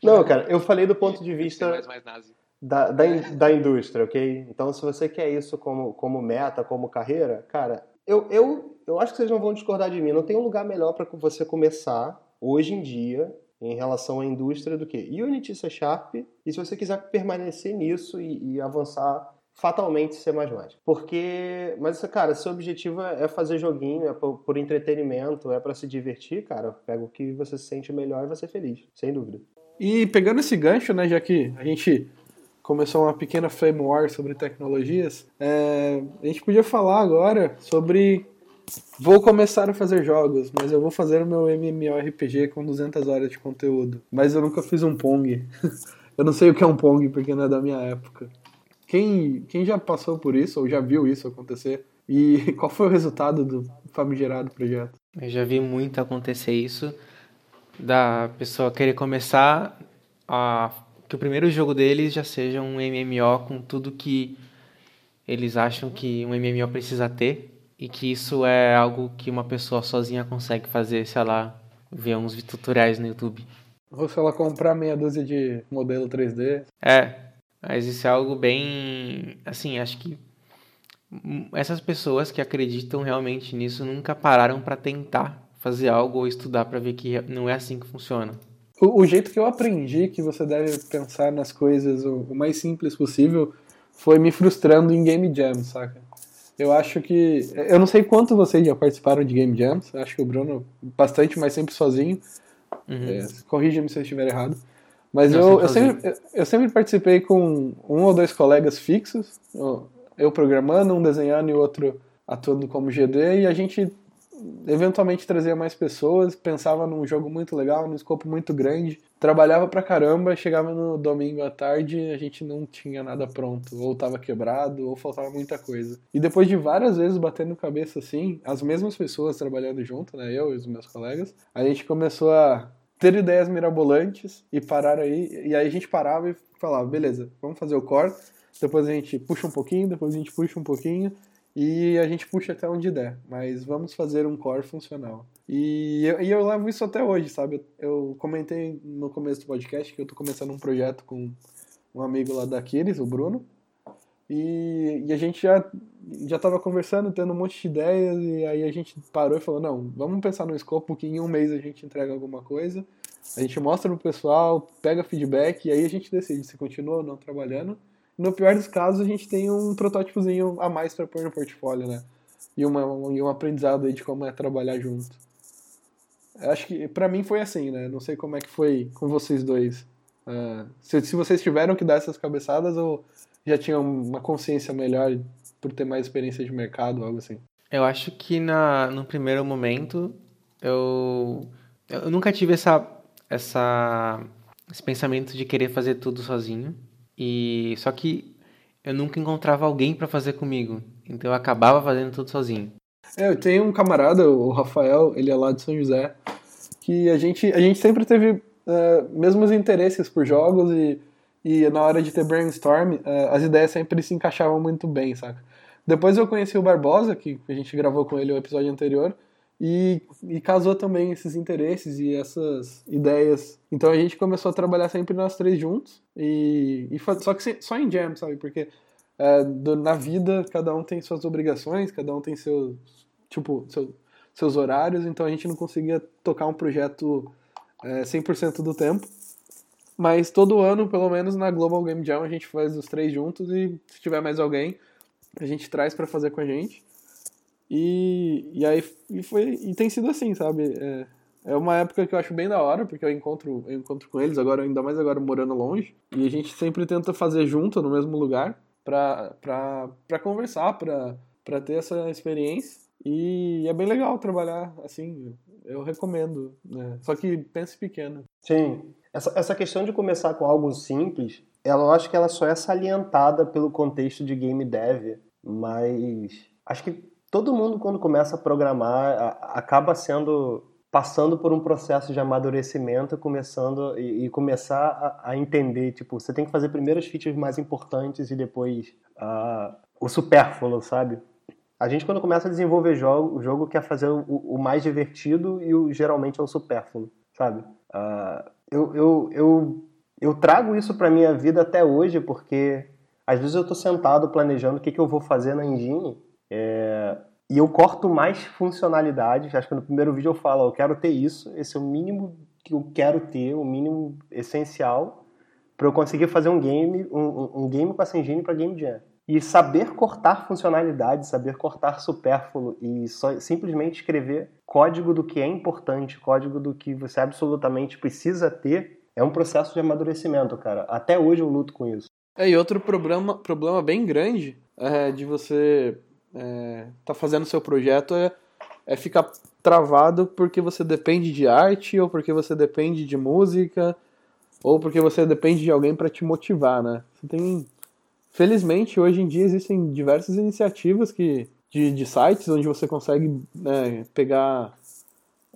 Speaker 2: Não, cara, eu falei do ponto de vista
Speaker 3: mais nazi.
Speaker 2: da, da, da indústria, ok? Então, se você quer isso como, como meta, como carreira, cara, eu, eu, eu acho que vocês não vão discordar de mim. Não tem um lugar melhor para você começar hoje em dia em relação à indústria do que Unity C Sharp. E se você quiser permanecer nisso e, e avançar fatalmente C++. Porque, mas cara, seu objetivo é é fazer joguinho, é por, por entretenimento, é para se divertir, cara, pega o que você se sente melhor e vai ser feliz, sem dúvida.
Speaker 4: E pegando esse gancho, né, já que a gente começou uma pequena flame war sobre tecnologias, é, a gente podia falar agora sobre vou começar a fazer jogos, mas eu vou fazer o meu MMORPG com 200 horas de conteúdo. Mas eu nunca fiz um Pong. eu não sei o que é um Pong porque não é da minha época. Quem, quem já passou por isso ou já viu isso acontecer? E qual foi o resultado do famigerado projeto?
Speaker 3: Eu já vi muito acontecer isso, da pessoa querer começar a que o primeiro jogo deles já seja um MMO com tudo que eles acham que um MMO precisa ter e que isso é algo que uma pessoa sozinha consegue fazer, sei lá, ver uns tutoriais no YouTube.
Speaker 4: Ou se ela comprar meia dúzia de modelo 3D,
Speaker 3: É, mas isso é algo bem. Assim, acho que essas pessoas que acreditam realmente nisso nunca pararam para tentar fazer algo ou estudar para ver que não é assim que funciona.
Speaker 4: O, o jeito que eu aprendi que você deve pensar nas coisas o, o mais simples possível foi me frustrando em Game Jam, saca? Eu acho que. Eu não sei quanto vocês já participaram de Game Jams, acho que o Bruno bastante, mas sempre sozinho.
Speaker 3: Uhum.
Speaker 4: É, Corrija-me se eu estiver errado. Mas
Speaker 3: Não,
Speaker 4: eu,
Speaker 3: sempre
Speaker 4: eu, sempre, eu- sempre participei com um ou dois colegas fixos, eu- eu programando, um desenhando e o outro atuando como GD, e a gente eventualmente trazia mais pessoas, pensava num jogo muito legal, num escopo muito grande, trabalhava pra caramba, chegava no domingo à tarde a gente não tinha nada pronto, ou tava quebrado, ou faltava muita coisa. E depois de várias vezes batendo cabeça assim, as mesmas pessoas trabalhando junto, né, eu e os meus colegas, a gente começou a ter ideias mirabolantes e parar aí, e aí a gente parava e falava, beleza, vamos fazer o core, depois a gente puxa um pouquinho, depois a gente puxa um pouquinho, e a gente puxa até onde der, mas vamos fazer um core funcional. E eu, e eu levo isso até hoje, sabe? Eu comentei no começo do podcast que eu tô começando um projeto com um amigo lá da Aquiles, o Bruno, e, e a gente já já estava conversando, tendo um monte de ideias, e aí a gente parou e falou, não, vamos pensar no escopo que em um mês a gente entrega alguma coisa, a gente mostra pro pessoal, pega feedback, e aí a gente decide se continua ou não trabalhando. No pior dos casos, a gente tem um protótipozinho a mais para pôr no portfólio, né? E, uma, e um aprendizado aí de como é trabalhar junto. Acho que para mim foi assim, né? Não sei como é que foi com vocês dois. Uh, se, se vocês tiveram que dar essas cabeçadas ou já tinham uma consciência melhor por ter mais experiência de mercado, algo assim?
Speaker 3: Eu acho que na, no primeiro momento eu, eu nunca tive essa, essa, esse pensamento de querer fazer tudo sozinho. E só que eu nunca encontrava alguém para fazer comigo, então eu acabava fazendo tudo sozinho.
Speaker 4: É, eu tenho um camarada, o Rafael, ele é lá de São José, que a gente, a gente sempre teve uh, mesmos interesses por jogos e, e na hora de ter brainstorm, uh, as ideias sempre se encaixavam muito bem, saca? Depois eu conheci o Barbosa, que a gente gravou com ele o episódio anterior, e, e casou também esses interesses e essas ideias. Então a gente começou a trabalhar sempre nós três juntos, e, e só que só em jam, sabe? Porque é, do, na vida cada um tem suas obrigações, cada um tem seus, tipo, seu, seus horários, então a gente não conseguia tocar um projeto é, 100% do tempo. Mas todo ano, pelo menos na Global Game Jam, a gente faz os três juntos e se tiver mais alguém, a gente traz para fazer com a gente. E, e aí e foi, e tem sido assim, sabe? É, é uma época que eu acho bem da hora, porque eu encontro, eu encontro com eles, agora ainda mais agora morando longe. E a gente sempre tenta fazer junto, no mesmo lugar, pra, pra, pra conversar, pra, pra ter essa experiência. E é bem legal trabalhar assim, eu recomendo. Né? Só que pense pequeno.
Speaker 2: Sim. Essa, essa questão de começar com algo simples, ela, eu acho que ela só é salientada pelo contexto de game dev, mas acho que todo mundo quando começa a programar acaba sendo passando por um processo de amadurecimento, começando e, e começar a, a, entender, tipo, você tem que fazer primeiro as features mais importantes e depois uh, o supérfluo, sabe? A gente quando começa a desenvolver jogo, o jogo quer fazer o, o mais divertido e o, geralmente é o supérfluo, sabe? Uh, eu, eu, eu, eu trago isso para minha vida até hoje porque às vezes eu estou sentado planejando o que, que eu vou fazer na engine é, e eu corto mais funcionalidades. Acho que no primeiro vídeo eu falo, eu quero ter isso, esse é o mínimo que eu quero ter, o mínimo essencial para eu conseguir fazer um game, um, um game com essa engine para Game Jam. E saber cortar funcionalidades, saber cortar supérfluo e só, simplesmente escrever código do que é importante, código do que você absolutamente precisa ter, é um processo de amadurecimento, cara. Até hoje eu luto com isso.
Speaker 4: É, e outro problema, problema bem grande é de você é, tá fazendo seu projeto é, é ficar travado porque você depende de arte ou porque você depende de música ou porque você depende de alguém para te motivar, né? Você tem felizmente hoje em dia existem diversas iniciativas que de, de sites onde você consegue né, pegar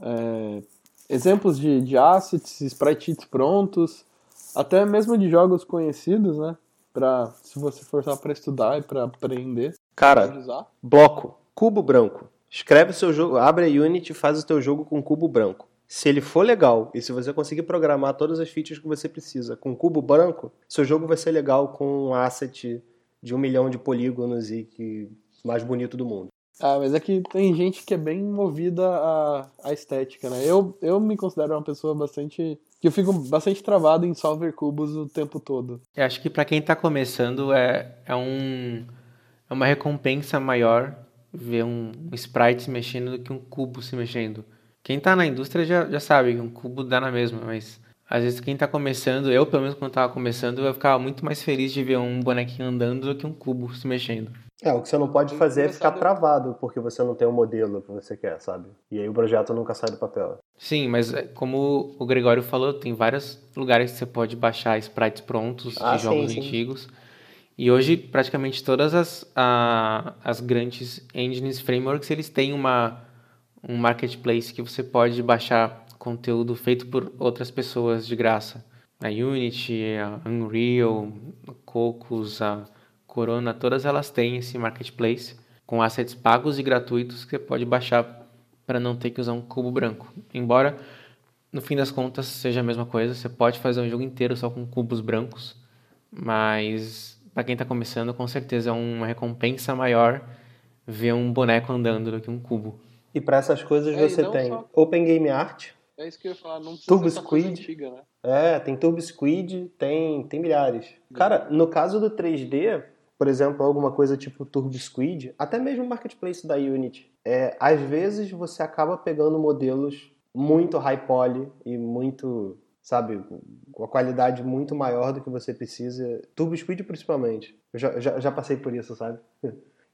Speaker 4: é, exemplos de, de assets, sprite sheets prontos, até mesmo de jogos conhecidos, né? Pra, se você for só para estudar e para aprender.
Speaker 2: Cara, bloco, cubo branco. Escreve o seu jogo, abre a Unity e faz o teu jogo com cubo branco. Se ele for legal e se você conseguir programar todas as features que você precisa com cubo branco, seu jogo vai ser legal com um asset de um milhão de polígonos e que mais bonito do mundo.
Speaker 4: Ah, mas é que tem gente que é bem movida à, à estética, né? Eu, eu me considero uma pessoa bastante. que eu fico bastante travado em solver cubos o tempo todo.
Speaker 3: Eu acho que para quem tá começando é, é um é uma recompensa maior ver um, um sprite se mexendo do que um cubo se mexendo. Quem está na indústria já, já sabe que um cubo dá na mesma, mas às vezes quem está começando, eu pelo menos quando estava começando, eu ficava muito mais feliz de ver um bonequinho andando do que um cubo se mexendo.
Speaker 2: É, o que você não pode fazer é ficar travado porque você não tem o modelo que você quer, sabe? E aí o projeto nunca sai do papel.
Speaker 3: Sim, mas é, como o Gregório falou, tem vários lugares que você pode baixar sprites prontos
Speaker 2: ah,
Speaker 3: de jogos
Speaker 2: sim, sim.
Speaker 3: antigos. E hoje, praticamente todas as, a, as grandes engines frameworks, eles têm uma, um marketplace que você pode baixar conteúdo feito por outras pessoas de graça. A Unity, a Unreal, a Cocos, a Corona, todas elas têm esse marketplace com assets pagos e gratuitos que você pode baixar para não ter que usar um cubo branco. Embora no fim das contas seja a mesma coisa, você pode fazer um jogo inteiro só com cubos brancos, mas para quem está começando, com certeza é uma recompensa maior ver um boneco andando do que um cubo.
Speaker 2: E para essas coisas
Speaker 4: É,
Speaker 2: você tem
Speaker 4: só-
Speaker 2: Open Game Art,
Speaker 4: É isso que eu ia falar, não
Speaker 2: Turbo Squid.
Speaker 4: antiga, né?
Speaker 2: É, tem Turbo Squid, tem, tem milhares. Cara, no caso do 3D, por exemplo, alguma coisa tipo Turbo Squid, até mesmo o marketplace da Unity, é, às vezes você acaba pegando modelos muito high poly e muito, sabe, com a qualidade muito maior do que você precisa. Turbo Squid principalmente. Eu já, já, já passei por isso, sabe?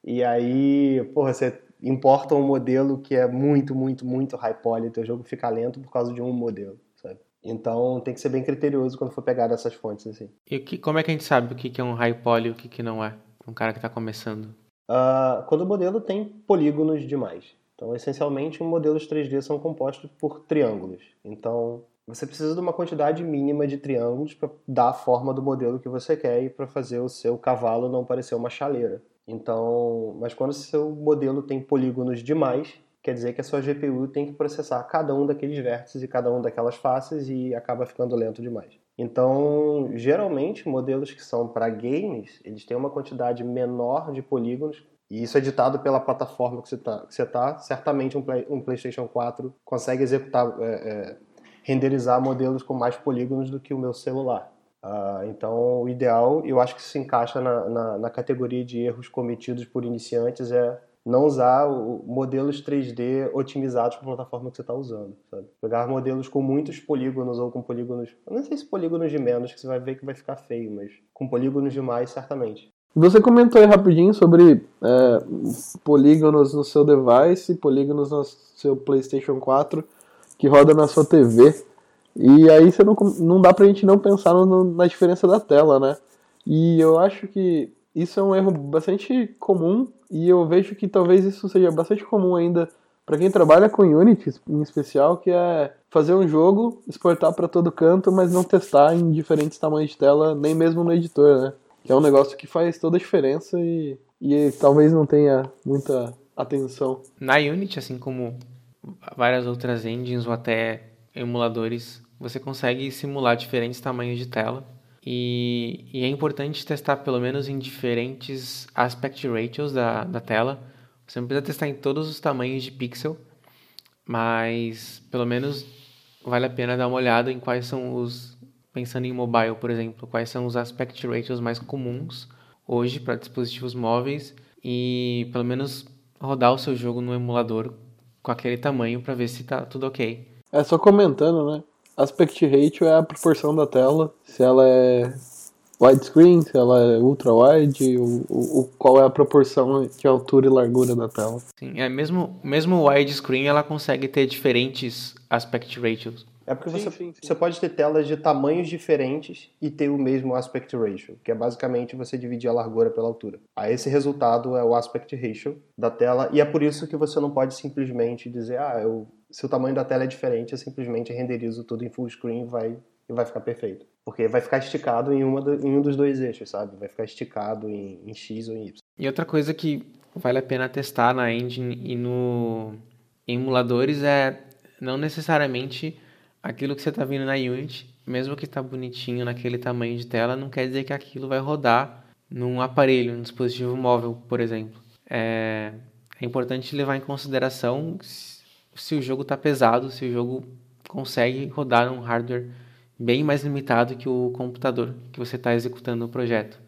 Speaker 2: E aí, porra, você importa um modelo que é muito, muito, muito high poly, teu jogo fica lento por causa de um modelo, sabe? Então tem que ser bem criterioso quando for pegar essas fontes assim.
Speaker 3: E que, como é que a gente sabe o que, é um high poly e o que, que não é? Um cara que está começando.
Speaker 2: Ah, quando o modelo tem polígonos demais. Então, essencialmente, modelos 3D são compostos por triângulos. Então, você precisa de uma quantidade mínima de triângulos para dar a forma do modelo que você quer e para fazer o seu cavalo não parecer uma chaleira. Então, mas quando o seu modelo tem polígonos demais, quer dizer que a sua GPU tem que processar cada um daqueles vértices e cada um daquelas faces e acaba ficando lento demais. Então, geralmente, modelos que são para games, eles têm uma quantidade menor de polígonos e isso é ditado pela plataforma que você está. Tá. Certamente um, Play- um PlayStation 4 consegue executar, é, é, renderizar modelos com mais polígonos do que o meu celular. Ah, então, o ideal, eu acho que se encaixa na, na, na categoria de erros cometidos por iniciantes, é não usar o- modelos 3D otimizados para a plataforma que você está usando. Sabe? Pegar modelos com muitos polígonos ou com polígonos. Eu não sei se polígonos de menos, que você vai ver que vai ficar feio, mas com polígonos demais, certamente.
Speaker 4: Você comentou aí rapidinho sobre é, polígonos no seu device, polígonos no seu PlayStation 4 que roda na sua TV. E aí você não, não dá pra gente não pensar no- na diferença da tela, né? E eu acho que isso é um erro bastante comum e eu vejo que talvez isso seja bastante comum ainda para quem trabalha com Unity em especial, que é fazer um jogo, exportar para todo canto, mas não testar em diferentes tamanhos de tela, nem mesmo no editor, né? Que é um negócio que faz toda a diferença e, e talvez não tenha muita atenção.
Speaker 3: Na Unity, assim como várias outras engines ou até emuladores, você consegue simular diferentes tamanhos de tela. E, e é importante testar pelo menos em diferentes aspect ratios da, da tela. Você não precisa testar em todos os tamanhos de pixel, mas pelo menos vale a pena dar uma olhada em quais são os, pensando em mobile, por exemplo, quais são os aspect ratios mais comuns hoje para dispositivos móveis e pelo menos rodar o seu jogo no emulador com aquele tamanho para ver se tá tudo ok.
Speaker 4: É só comentando, né? Aspect ratio é a proporção da tela, se ela é widescreen, se ela é ultra wide, o, o, qual é a proporção de altura e largura da tela.
Speaker 3: Sim, é mesmo mesmo widescreen ela consegue ter diferentes aspect ratios.
Speaker 2: É porque
Speaker 4: Sim,
Speaker 2: você,
Speaker 4: sim, sim.
Speaker 2: você pode ter telas de tamanhos diferentes e ter o mesmo aspect ratio, que é basicamente você dividir a largura pela altura. Aí esse resultado é o aspect ratio da tela, e é por isso que você não pode simplesmente dizer, ah, eu, se o tamanho da tela é diferente, eu simplesmente renderizo tudo em full screen e vai, e vai ficar perfeito. Porque vai ficar esticado em, uma do- em um dos dois eixos, sabe? Vai ficar esticado em, em X ou em Y.
Speaker 3: E outra coisa que vale a pena testar na engine e no em emuladores é não necessariamente aquilo que você está vendo na Unity, mesmo que está bonitinho naquele tamanho de tela, não quer dizer que aquilo vai rodar num aparelho, num dispositivo móvel, por exemplo. É, é importante levar em consideração se, o jogo está pesado, se o jogo consegue rodar num hardware bem mais limitado que o computador que você está executando o projeto.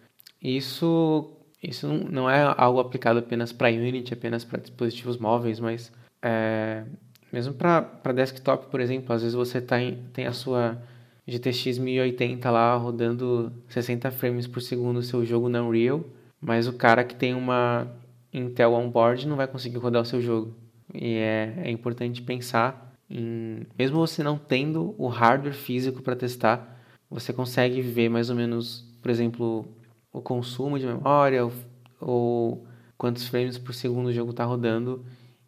Speaker 3: Isso, isso não é algo aplicado apenas para Unity, apenas para dispositivos móveis, mas é, mesmo para desktop, por exemplo, às vezes você tá em- tem a sua GTX 1080 lá rodando 60 frames por segundo seu jogo na Unreal, mas o cara que tem uma Intel on-board não vai conseguir rodar o seu jogo. E é, é importante pensar em, mesmo você não tendo o hardware físico para testar, você consegue ver mais ou menos, por exemplo, o consumo de memória ou, ou quantos frames por segundo o jogo está rodando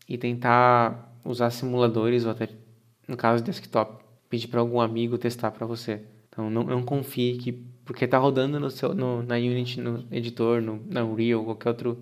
Speaker 3: e tentar usar simuladores ou até, no caso desktop, pedir para algum amigo testar para você. Então não, não confie que porque está rodando no seu, no, na Unity, no editor, no, na Unreal, qualquer outro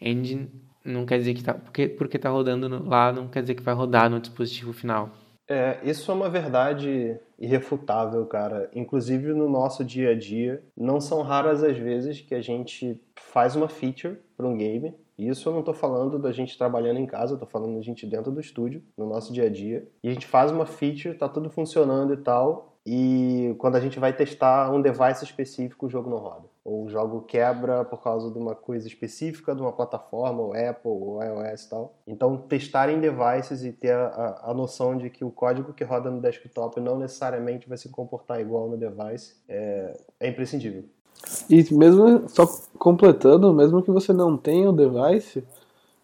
Speaker 3: engine, não quer dizer que tá. Porque, porque tá rodando no- lá, não quer dizer que vai rodar no dispositivo final.
Speaker 2: É, isso é uma verdade irrefutável, cara. Inclusive no nosso dia a dia, não são raras as vezes que a gente faz uma feature para um game. E Isso eu não tô falando da gente trabalhando em casa, tô falando da gente dentro do estúdio, no nosso dia a dia. E a gente faz uma feature, tá tudo funcionando e tal. E quando a gente vai testar um device específico, o jogo não roda. Ou o jogo quebra por causa de uma coisa específica, de uma plataforma, ou Apple, ou iOS e tal. Então, testar em devices e ter a, a, a noção de que o código que roda no desktop não necessariamente vai se comportar igual no device é, é imprescindível.
Speaker 4: E mesmo, só completando, mesmo que você não tenha o device,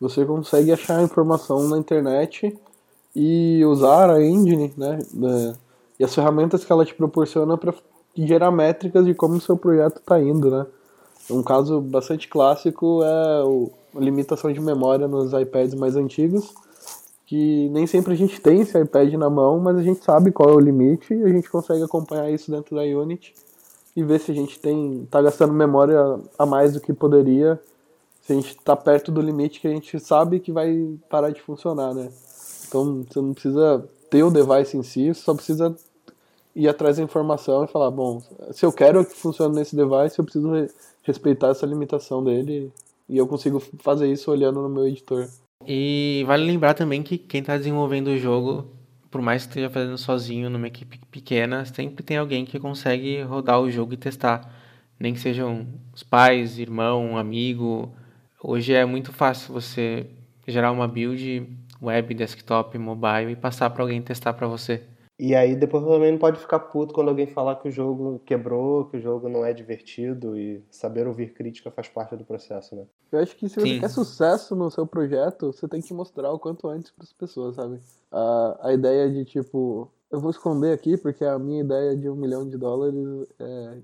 Speaker 4: você consegue achar a informação na internet e usar a engine, né? e as ferramentas que ela te proporciona para gerar métricas de como o seu projeto está indo, né? Um caso bastante clássico é o- a limitação de memória nos iPads mais antigos, que nem sempre a gente tem esse iPad na mão, mas a gente sabe qual é o limite e a gente consegue acompanhar isso dentro da Unity e ver se a gente tem tá gastando memória a mais do que poderia, se a gente está perto do limite que a gente sabe que vai parar de funcionar, né? Então você não precisa ter o device em si, só precisa ir atrás da informação e falar, bom, se eu quero que funcione nesse device, eu preciso re- respeitar essa limitação dele e eu consigo fazer isso olhando no meu editor.
Speaker 3: E vale lembrar também que quem está desenvolvendo o jogo, por mais que esteja fazendo sozinho numa equipe pequena, sempre tem alguém que consegue rodar o jogo e testar. Nem que sejam os pais, irmão, amigo. Hoje é muito fácil você gerar uma build web, desktop, mobile e passar para alguém testar para você.
Speaker 2: E aí depois também não pode ficar puto quando alguém falar que o jogo quebrou, que o jogo não é divertido e saber ouvir crítica faz parte do processo, né?
Speaker 4: Eu acho que se você
Speaker 3: Sim.
Speaker 4: quer sucesso no seu projeto, você tem que mostrar o quanto antes para as pessoas, sabe? A, a ideia de tipo, eu vou esconder aqui porque a minha ideia de um milhão de dólares é.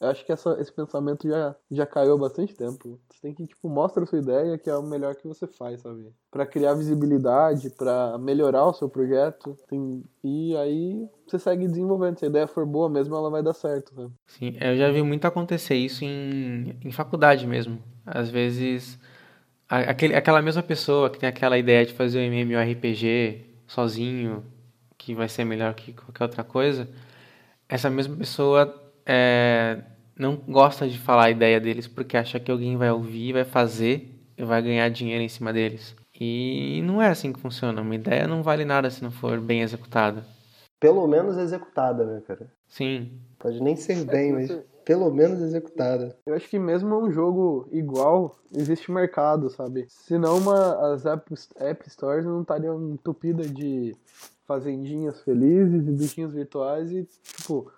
Speaker 4: Eu acho que essa, esse pensamento já, já caiu há bastante tempo. Você tem que, tipo, mostra a sua ideia, que é o melhor que você faz, sabe? Pra criar visibilidade, pra melhorar o seu projeto. Tem, e aí você segue desenvolvendo. Se a ideia for boa mesmo, ela vai dar certo, sabe?
Speaker 3: Sim, eu já vi muito acontecer isso em, em faculdade mesmo. Às vezes, aquele, aquela mesma pessoa que tem aquela ideia de fazer um MMORPG sozinho, que vai ser melhor que qualquer outra coisa, essa mesma pessoa é, não gosta de falar a ideia deles porque acha que alguém vai ouvir, vai fazer e vai ganhar dinheiro em cima deles. E não é assim que funciona. Uma ideia não vale nada se não for bem executada.
Speaker 2: Pelo menos executada, né, cara?
Speaker 3: Sim,
Speaker 2: Pode nem ser
Speaker 4: se
Speaker 2: bem, mas pelo menos executada.
Speaker 4: Eu acho que mesmo um jogo igual, existe mercado, sabe? Senão uma, as app, app stores não estariam entupidas de fazendinhas felizes e bichinhos virtuais e, tipo,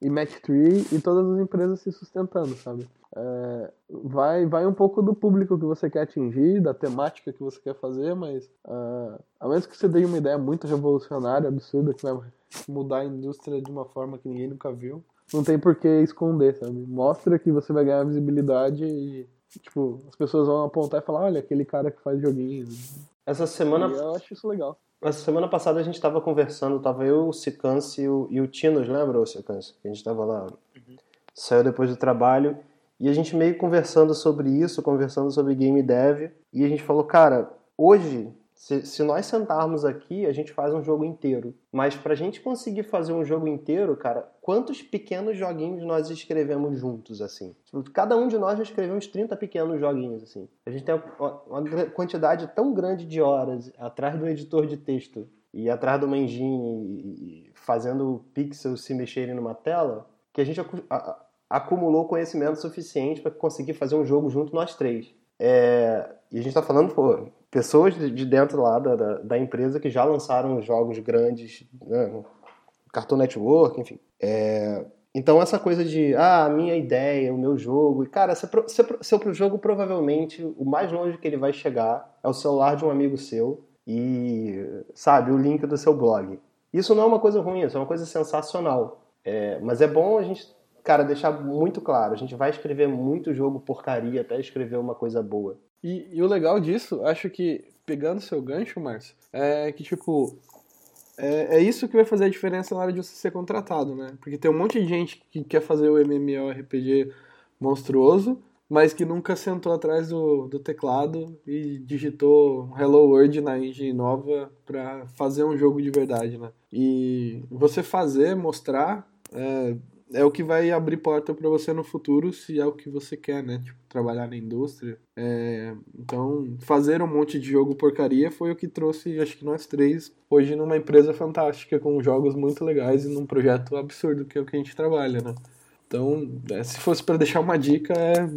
Speaker 4: e 3 e todas as empresas se sustentando, sabe? É, vai, vai um pouco do público que você quer atingir, da temática que você quer fazer, mas ah, a menos que você dê uma ideia muito revolucionária, absurda, que vai mudar a indústria de uma forma que ninguém nunca viu, não tem por que esconder, sabe? Mostra que você vai ganhar visibilidade e, tipo, as pessoas vão apontar e falar, olha, aquele cara que faz joguinho.
Speaker 2: Essa semana,
Speaker 4: E eu acho isso legal.
Speaker 2: essa semana passada a gente tava conversando, tava eu, o Sicance e o, e o Tinos, lembra, o Sicance? Que a gente tava lá, saiu depois do trabalho, e a gente meio conversando sobre isso, conversando sobre game dev, e a gente falou, cara, hoje, se, se nós sentarmos aqui, a gente faz um jogo inteiro. Mas pra gente conseguir fazer um jogo inteiro, cara, quantos pequenos joguinhos nós escrevemos juntos, assim? Tipo, Cada um de nós já escreveu uns 30 pequenos joguinhos, assim. A gente tem uma, quantidade tão grande de horas atrás do editor de texto e atrás uma engine fazendo pixels se mexerem numa tela, que a gente acumulou conhecimento suficiente para conseguir fazer um jogo junto nós três. É, e a gente tá falando, pô, pessoas de de dentro lá da, da, da empresa que já lançaram jogos grandes, né, Cartoon Network, enfim. É, então essa coisa de, ah, a minha ideia, o meu jogo, e cara, seu, seu, seu jogo provavelmente, o mais longe que ele vai chegar é o celular de um amigo seu e, sabe, o link do seu blog. Isso não é uma coisa ruim, isso é uma coisa sensacional. É, mas é bom a gente, cara, deixar muito claro, a gente vai escrever muito jogo porcaria até escrever uma coisa boa.
Speaker 4: E, e o legal disso, acho que, pegando seu gancho, Márcio, é que, tipo, é, é isso que vai fazer a diferença na hora de você ser contratado, né? Porque tem um monte de gente que quer fazer o MMORPG monstruoso, mas que nunca sentou atrás do, do teclado e digitou Hello World na engine nova para fazer um jogo de verdade, né? E você fazer, mostrar, é, é o que vai abrir porta para você no futuro, se é o que você quer, né? Tipo, trabalhar na indústria. É, então, fazer um monte de jogo porcaria foi o que trouxe, acho que nós três, hoje numa empresa fantástica, com jogos muito legais e num projeto absurdo que é o que a gente trabalha, né? Então, é, se fosse para deixar uma dica, é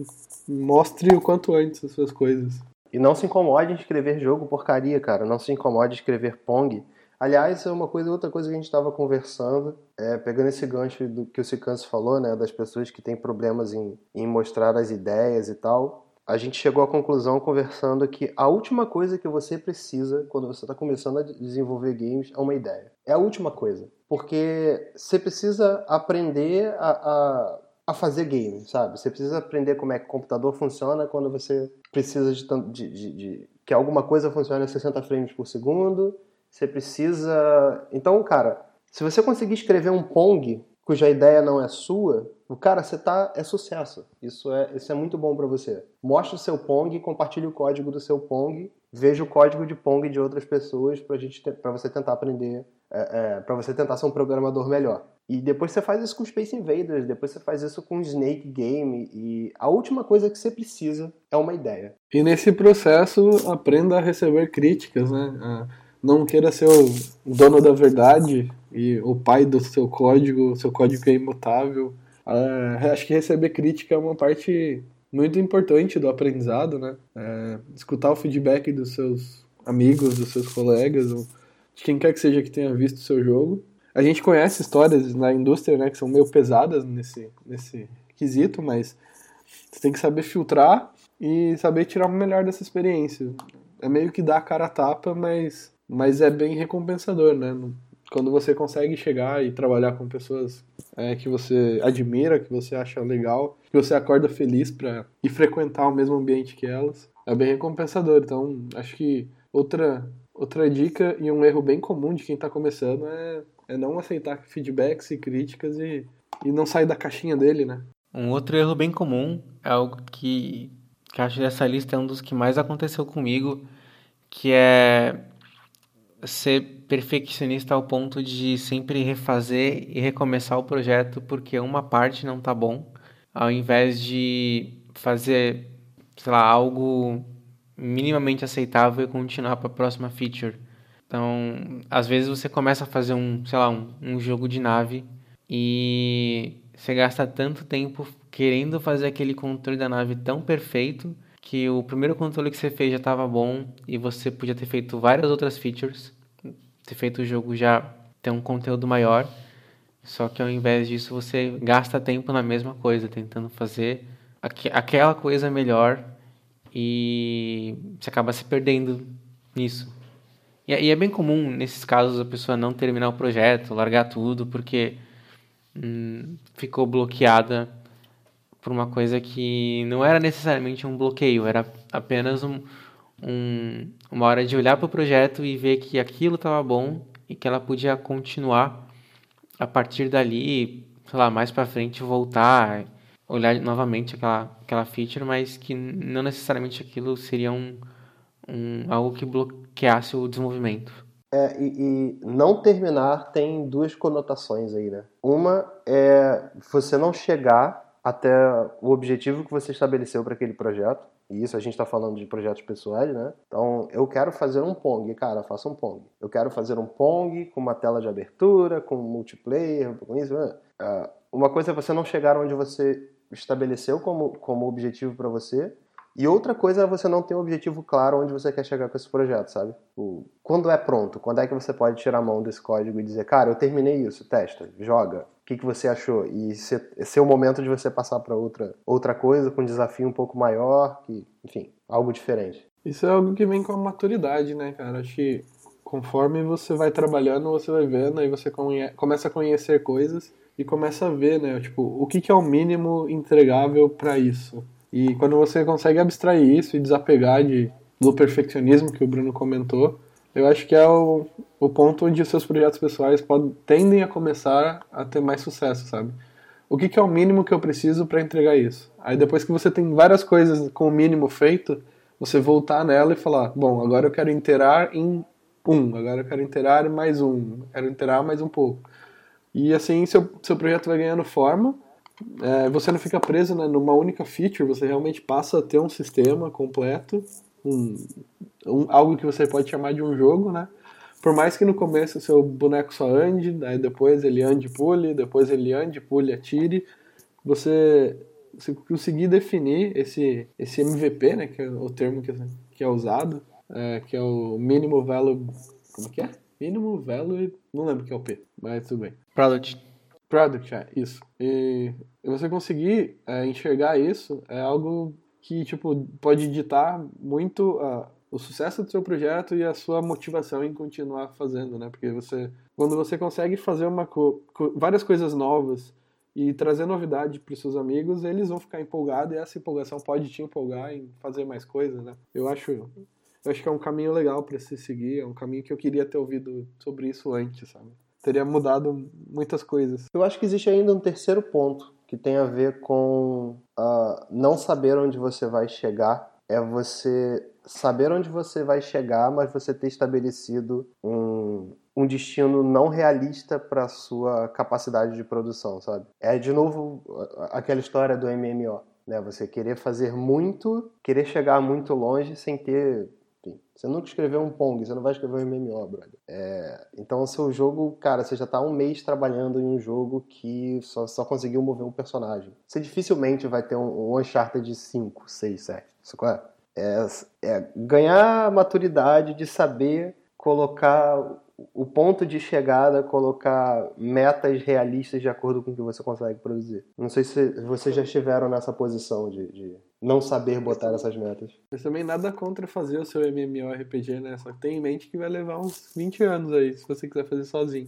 Speaker 4: mostre o quanto antes as suas coisas.
Speaker 2: E não se incomode em escrever jogo porcaria, cara. Não se incomode em escrever Pong. Aliás, é uma coisa, outra coisa que a gente estava conversando, é, pegando esse gancho do que o Sicanso falou, né, das pessoas que têm problemas em, em mostrar as ideias e tal. A gente chegou à conclusão conversando que a última coisa que você precisa quando você está começando a desenvolver games é uma ideia. É a última coisa. Porque você precisa aprender a, a, a fazer game, sabe? Você precisa aprender como é que o computador funciona quando você precisa de, de, de, de que alguma coisa funcione a 60 frames por segundo. Você precisa. Então, cara, se você conseguir escrever um Pong cuja ideia não é sua, o cara, você tá é sucesso. Isso é, isso é muito bom para você. Mostre o seu Pong, compartilhe o código do seu Pong, veja o código de Pong de outras pessoas para gente para você tentar aprender é, é, para você tentar ser um programador melhor. E depois você faz isso com Space Invaders, depois você faz isso com Snake Game, e a última coisa que você precisa é uma ideia.
Speaker 4: E nesse processo, aprenda a receber críticas, né? Não queira ser o dono da verdade e o pai do seu código, seu código é imutável. acho que receber crítica é uma parte muito importante do aprendizado, né? É, escutar o feedback dos seus amigos, dos seus colegas, de quem quer que seja que tenha visto o seu jogo. A gente conhece histórias na indústria né, que são meio pesadas nesse, nesse quesito, mas você tem que saber filtrar e saber tirar o melhor dessa experiência. É meio que dar a cara a tapa, mas, mas é bem recompensador, né? Quando você consegue chegar e trabalhar com pessoas é, que você admira, que você acha legal, que você acorda feliz para ir frequentar o mesmo ambiente que elas, é bem recompensador. Então, acho que outra Outra dica e um erro bem comum de quem está começando é, é não aceitar feedbacks e críticas e, e não sair da caixinha dele, né?
Speaker 3: Um outro erro bem comum é algo que, que acho dessa lista é um dos que mais aconteceu comigo, que é ser perfeccionista ao ponto de sempre refazer e recomeçar o projeto porque uma parte não tá bom, ao invés de fazer, sei lá, algo minimamente aceitável e continuar para a próxima feature. Então, às vezes você começa a fazer um, sei lá, um, um jogo de nave e você gasta tanto tempo querendo fazer aquele controle da nave tão perfeito que o primeiro controle que você fez já estava bom e você podia ter feito várias outras features, ter feito o jogo já ter um conteúdo maior, só que ao invés disso você gasta tempo na mesma coisa, tentando fazer aqu aquela coisa melhor e você acaba se perdendo nisso. E, e, é bem comum, nesses casos, a pessoa não terminar o projeto, largar tudo, porque hum, ficou bloqueada por uma coisa que não era necessariamente um bloqueio, era apenas um, um, uma hora de olhar para o projeto e ver que aquilo estava bom e que ela podia continuar a partir dali, sei lá, mais para frente voltar olhar novamente aquela, aquela feature, mas que não necessariamente aquilo seria um, um algo que bloqueasse o desenvolvimento.
Speaker 2: É, e, e, não terminar tem duas conotações aí, né? Uma é você não chegar até o objetivo que você estabeleceu para aquele projeto. E isso a gente está falando de projetos pessoais, né? Então, eu quero fazer um Pong, cara, faça um Pong. Eu quero fazer um Pong com uma tela de abertura, com multiplayer, com isso. Né? Uh, uma coisa é você não chegar onde você estabeleceu como, como objetivo para você. E outra coisa é você não ter um objetivo claro onde você quer chegar com esse projeto, sabe? Quando é pronto, quando é que você pode tirar a mão desse código e dizer, cara, eu terminei isso, testa, joga, que, que você achou? E ser, ser o momento de você passar para outra, outra coisa, com um desafio um pouco maior, que, enfim, algo diferente.
Speaker 4: Isso é algo que vem com a maturidade, né, cara? Acho que conforme você vai trabalhando, você vai vendo, aí você começa a conhecer coisas e começa a ver, né? Tipo, o que, que é o mínimo entregável para isso. E quando você consegue abstrair isso e desapegar de, do perfeccionismo que o Bruno comentou, eu acho que é o, o ponto onde os seus projetos pessoais podem, tendem a começar a ter mais sucesso, sabe? o que, que é o mínimo que eu preciso para entregar isso. Aí depois que você tem várias coisas com o mínimo feito, você voltar nela e falar, bom, agora eu quero interar em um, agora eu quero interar em mais um, quero interar mais um pouco. E assim seu, seu projeto vai ganhando forma, é, você não fica preso né, numa única feature, você realmente passa a ter um sistema completo, um, um, algo que você pode chamar de um jogo, né? Por mais que no começo o seu boneco só ande, aí depois ele ande e pule, depois ele ande, pule, atire, você, você conseguir definir esse, esse MVP, né, que é o termo que, que é usado, é, que é o mínimo value, como que é? Mínimo value, não lembro que é o P, mas tudo bem.
Speaker 3: Product.
Speaker 4: Product, é, isso. E você conseguir é, enxergar isso é algo que, tipo, pode ditar muito uh, o sucesso do seu projeto e a sua motivação em continuar fazendo, né? Porque você, quando você consegue fazer uma co várias coisas novas e trazer novidade para seus amigos, eles vão ficar empolgados e essa empolgação pode te empolgar em fazer mais coisas, né? Eu acho, eu acho que é um caminho legal para se seguir, é um caminho que eu queria ter ouvido sobre isso antes, sabe? Teria mudado muitas coisas.
Speaker 2: Eu acho que existe ainda um terceiro ponto que tem a ver com uh, não saber onde você vai chegar. É você saber onde você vai chegar, mas você ter estabelecido um, um destino não realista para sua capacidade de produção, sabe? É de novo aquela história do MMO, né? Você querer fazer muito, querer chegar muito longe sem ter enfim, você nunca escreveu um Pong, você não vai escrever um MMO, brother. É, então, seu jogo, cara, você já está um mês trabalhando em um jogo que só, só conseguiu mover um personagem. Você dificilmente vai ter um, um Uncharted de 5, 6, 7. Isso qual é? É, é ganhar maturidade de saber colocar o ponto de chegada, colocar metas realistas de acordo com o que você consegue produzir. Não sei se vocês já estiveram nessa posição de, de não saber botar essas metas.
Speaker 4: Mas também nada contra fazer o seu MMORPG, né? Só tem em mente que vai levar uns 20 anos aí, se você quiser fazer sozinho.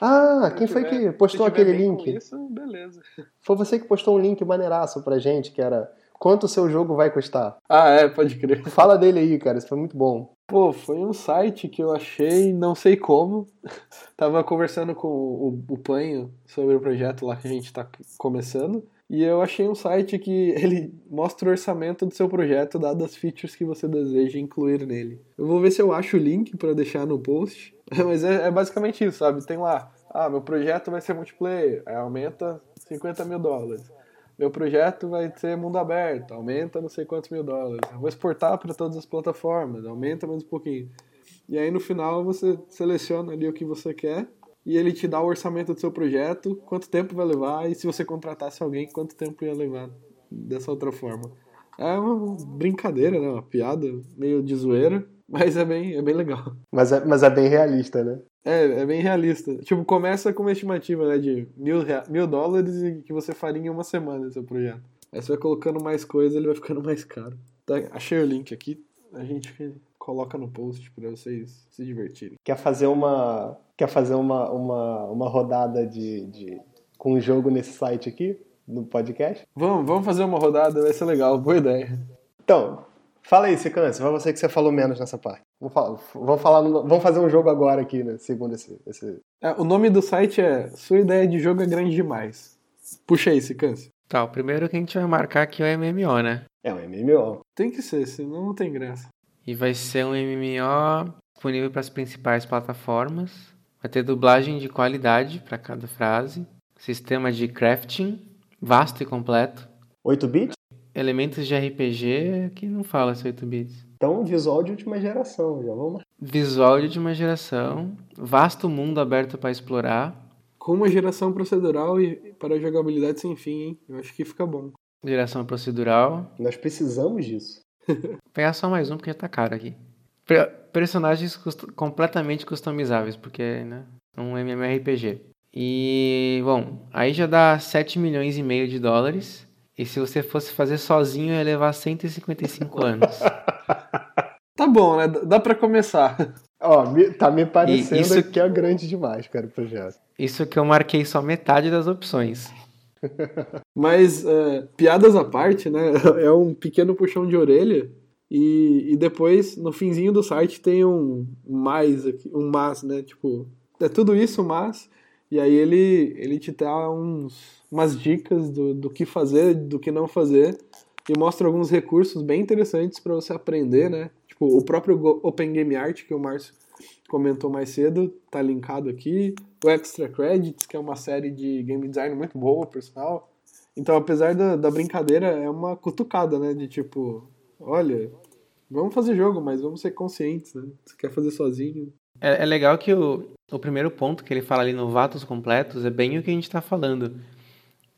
Speaker 2: Ah, quem foi que postou aquele link?
Speaker 4: Isso, beleza.
Speaker 2: Foi você que postou um link maneiraço pra gente, que era quanto o seu jogo vai custar.
Speaker 4: Ah, é, pode crer.
Speaker 2: Fala dele aí, cara, isso foi muito bom.
Speaker 4: Pô, foi um site que eu achei, não sei como. Tava conversando com o, o Panho sobre o projeto lá que a gente tá começando. E eu achei um site que ele mostra o orçamento do seu projeto, dadas as features que você deseja incluir nele. Eu vou ver se eu acho o link para deixar no post. Mas é, é, basicamente isso, sabe? Tem lá, ah, meu projeto vai ser multiplayer, aí aumenta 50 mil dólares meu projeto vai ser mundo aberto, aumenta não sei quantos mil dólares. Eu vou exportar para todas as plataformas, aumenta mais um pouquinho. E aí no final você seleciona ali o que você quer e ele te dá o orçamento do seu projeto, quanto tempo vai levar e se você contratasse alguém, quanto tempo ia levar dessa outra forma. É uma brincadeira, né? Uma piada meio de zoeira, mas é bem, é bem legal.
Speaker 2: Mas é, mas é bem realista, né?
Speaker 4: É, é bem realista. Tipo, começa com uma estimativa, né, de mil, mil dólares e que você faria em uma semana seu projeto. Aí você vai colocando mais coisa, ele vai ficando mais caro. Tá, achei o link aqui, a gente coloca no post para vocês se divertirem.
Speaker 2: Quer fazer uma, quer fazer uma, uma, uma rodada de, de com um jogo nesse site aqui, no podcast?
Speaker 4: Vamos, vamos fazer uma rodada, vai ser legal, boa ideia.
Speaker 2: Então, Fala aí, Cicance, vai você que você falou menos nessa parte. Vamos, falar, vamos, falar no, vamos fazer um jogo agora aqui, né? Segundo esse. esse...
Speaker 4: É, o nome do site é Sua Ideia de Jogo é Grande Demais. Puxa aí, Cicance.
Speaker 3: Tá, o primeiro que a gente vai marcar aqui é o MMO, né?
Speaker 2: É um MMO.
Speaker 4: Tem que ser, senão não tem graça.
Speaker 3: E vai ser um MMO disponível para as principais plataformas. Vai ter dublagem de qualidade para cada frase. Sistema de crafting vasto e completo.
Speaker 2: 8 bits?
Speaker 3: elementos de RPG que não fala se 8 bits.
Speaker 2: Então, visual de última geração, já vamos.
Speaker 3: Visual de última geração, vasto mundo aberto para explorar.
Speaker 4: Com uma geração procedural e para jogabilidade sem fim, hein? Eu acho que fica bom.
Speaker 3: Geração procedural.
Speaker 2: Nós precisamos disso.
Speaker 3: Vou pegar só mais um porque já tá caro aqui. Personagens cust completamente customizáveis, porque, né? É um MMORPG. E, bom, aí já dá 7 milhões e meio de dólares. E se você fosse fazer sozinho, ia levar 155 anos.
Speaker 4: Tá bom, né? Dá para começar.
Speaker 2: Ó, tá me parecendo isso, que é grande demais, cara, o projeto.
Speaker 3: Isso que eu marquei só metade das opções.
Speaker 4: Mas, é, piadas à parte, né? É um pequeno puxão de orelha. E, e depois, no finzinho do site, tem um mais aqui, um mas, né? Tipo, é tudo isso, mas. E aí ele, ele te dá uns, umas dicas do, do que fazer, do que não fazer, e mostra alguns recursos bem interessantes para você aprender, né? Tipo, o próprio Open Game Art, que o Márcio comentou mais cedo, tá linkado aqui. O Extra Credits, que é uma série de game design muito boa, por sinal. Então, apesar da, da brincadeira, é uma cutucada, né? De tipo, olha, vamos fazer jogo, mas vamos ser conscientes, né? Você quer fazer sozinho.
Speaker 3: É, é legal que o, o primeiro ponto que ele fala ali no Vatos Completos é bem o que a gente está falando.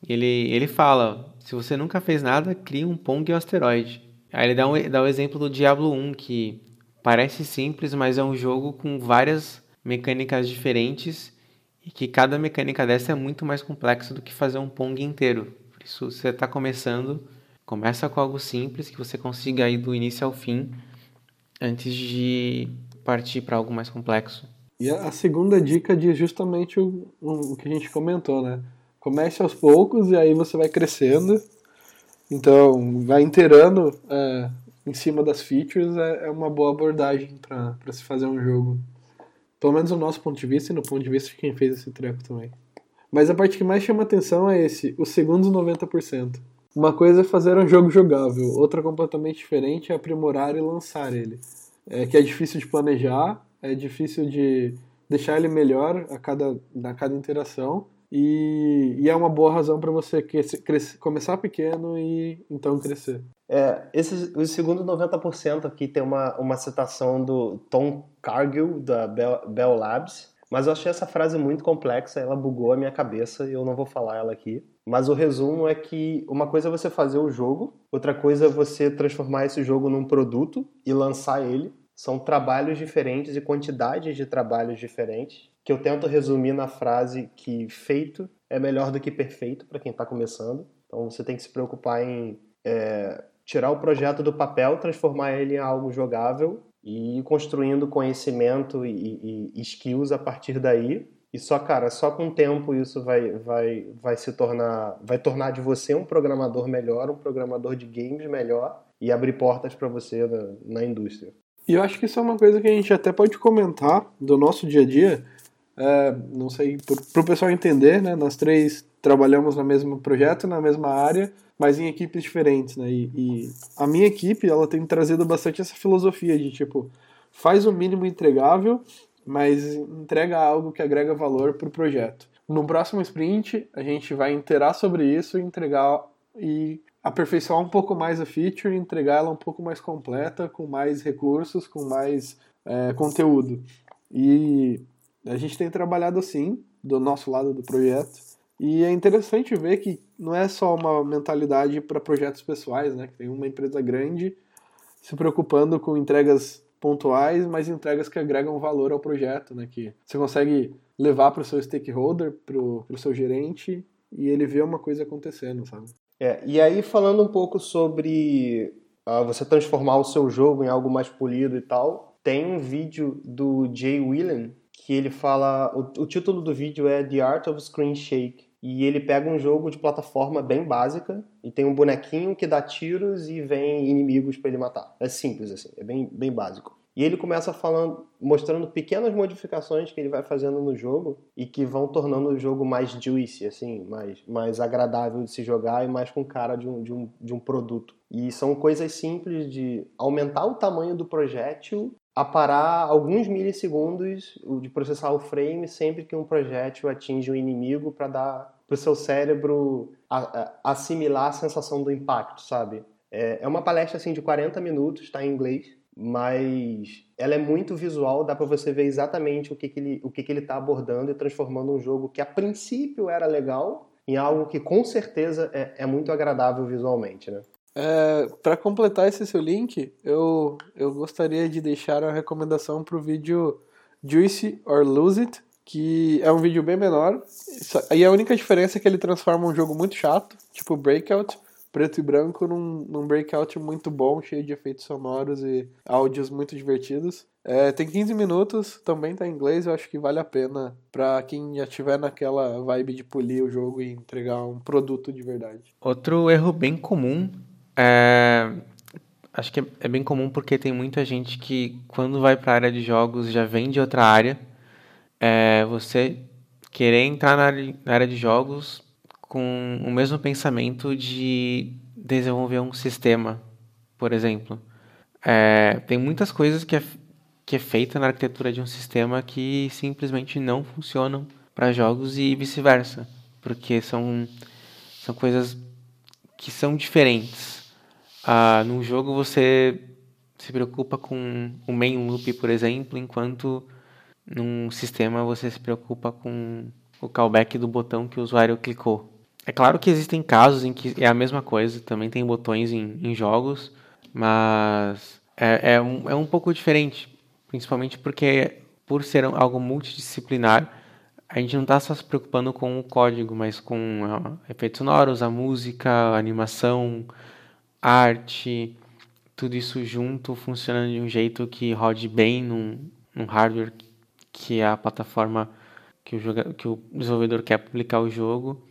Speaker 3: Ele, ele fala, se você nunca fez nada, crie um Pong e um asteroide. Aí ele dá, um, dá o exemplo do Diablo 1, que parece simples, mas é um jogo com várias mecânicas diferentes e que cada mecânica dessa é muito mais complexa do que fazer um Pong inteiro. Por isso, você está começando, começa com algo simples que você consiga ir do início ao fim antes de partir para algo mais complexo.
Speaker 4: E a, segunda dica diz justamente o, o, o que a gente comentou, né? Comece aos poucos e aí você vai crescendo. Então, vai inteirando é, em cima das features é, é uma boa abordagem para se fazer um jogo. Pelo menos do nosso ponto de vista e no ponto de vista de quem fez esse treco também. Mas a parte que mais chama atenção é esse, os segundos 90%. Uma coisa é fazer um jogo jogável, outra completamente diferente é aprimorar e lançar ele. É que é difícil de planejar, é difícil de deixar ele melhor a cada, a cada interação. E, e é uma boa razão para você crescer, crescer, começar pequeno e então crescer.
Speaker 2: É, esse, o segundo 90% aqui tem uma, uma citação do Tom Cargill, da Bell, Bell Labs, mas eu achei essa frase muito complexa, ela bugou a minha cabeça e eu não vou falar ela aqui. Mas o resumo é que uma coisa é você fazer o jogo, outra coisa é você transformar esse jogo num produto e lançar ele. São trabalhos diferentes e quantidades de trabalhos diferentes, que eu tento resumir na frase que feito é melhor do que perfeito para quem está começando. Então você tem que se preocupar em é, tirar o projeto do papel, transformar ele em algo jogável e ir construindo conhecimento e, e, e skills a partir daí. E só, cara, só com o tempo isso vai, vai, vai se tornar, vai tornar de você um programador melhor, um programador de games melhor e abrir portas para você na, na indústria.
Speaker 4: E eu acho que isso é uma coisa que a gente até pode comentar do nosso dia a dia. É, não sei, para o pessoal entender, né? Nós três trabalhamos no mesmo projeto, na mesma área, mas em equipes diferentes, né? E, e, a minha equipe, ela tem trazido bastante essa filosofia de tipo, faz o mínimo entregável, mas entrega algo que agrega valor para o projeto. No próximo sprint, a gente vai interar sobre isso e entregar e aperfeiçoar um pouco mais a feature, entregar ela um pouco mais completa, com mais recursos, com mais é, conteúdo. E a gente tem trabalhado assim, do nosso lado do projeto. E é interessante ver que não é só uma mentalidade para projetos pessoais, né? Que tem uma empresa grande se preocupando com entregas pontuais, mas entregas que agregam valor ao projeto, né? Que você consegue levar para o seu stakeholder, para o seu gerente, e ele vê uma coisa acontecendo, sabe?
Speaker 2: É, e aí falando um pouco sobre uh, você transformar o seu jogo em algo mais polido e tal, tem um vídeo do Jay Whelan que ele fala, o, o título do vídeo é The Art of Screen Shake, e ele pega um jogo de plataforma bem básica e tem um bonequinho que dá tiros e vem inimigos para ele matar. É simples assim, é bem, bem básico. E ele começa falando, mostrando pequenas modificações que ele vai fazendo no jogo e que vão tornando o jogo mais juicy, assim, mais, mais agradável de se jogar e mais com cara de um, de, um, de um produto. E são coisas simples de aumentar o tamanho do projétil a parar alguns milissegundos de processar o frame sempre que um projétil atinge um inimigo para dar para o seu cérebro assimilar a sensação do impacto, sabe? É, é uma palestra assim de 40 minutos, está em inglês, mas ela é muito visual, dá para você ver exatamente o que, que ele o que, que ele está abordando e transformando um jogo que a princípio era legal em algo que com certeza é, é muito agradável visualmente, né?
Speaker 4: É, para completar esse seu link, eu, eu gostaria de deixar a recomendação para o vídeo Juicy or Lose It, que é um vídeo bem menor. E a única diferença é que ele transforma um jogo muito chato, tipo Breakout, preto e branco, num, num breakout muito bom, cheio de efeitos sonoros e áudios muito divertidos. É, tem 15 minutos, também tá em inglês, eu acho que vale a pena para quem já tiver naquela vibe de polir o jogo e entregar um produto de verdade.
Speaker 3: Outro erro bem comum é, acho que é bem comum porque tem muita gente que, quando vai para a área de jogos, já vem de outra área. É, você querer entrar na área, na área de jogos com o mesmo pensamento de desenvolver um sistema, por exemplo. É, tem muitas coisas que é, que é feita na arquitetura de um sistema que simplesmente não funcionam para jogos e vice-versa, porque são, são coisas que são diferentes. Ah, num jogo você se preocupa com o main loop, por exemplo, enquanto num sistema você se preocupa com o callback do botão que o usuário clicou. É claro que existem casos em que é a mesma coisa, também tem botões em, em jogos, mas é, é, um, é um pouco diferente, principalmente porque por ser algo multidisciplinar, a gente não está só se preocupando com o código, mas com uh, efeitos sonoros, a música, a animação, arte, tudo isso junto funcionando de um jeito que rode bem num, num hardware que é a plataforma que o, joga, que o desenvolvedor quer publicar o jogo,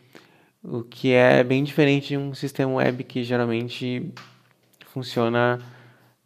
Speaker 3: o que é bem diferente de um sistema web que geralmente funciona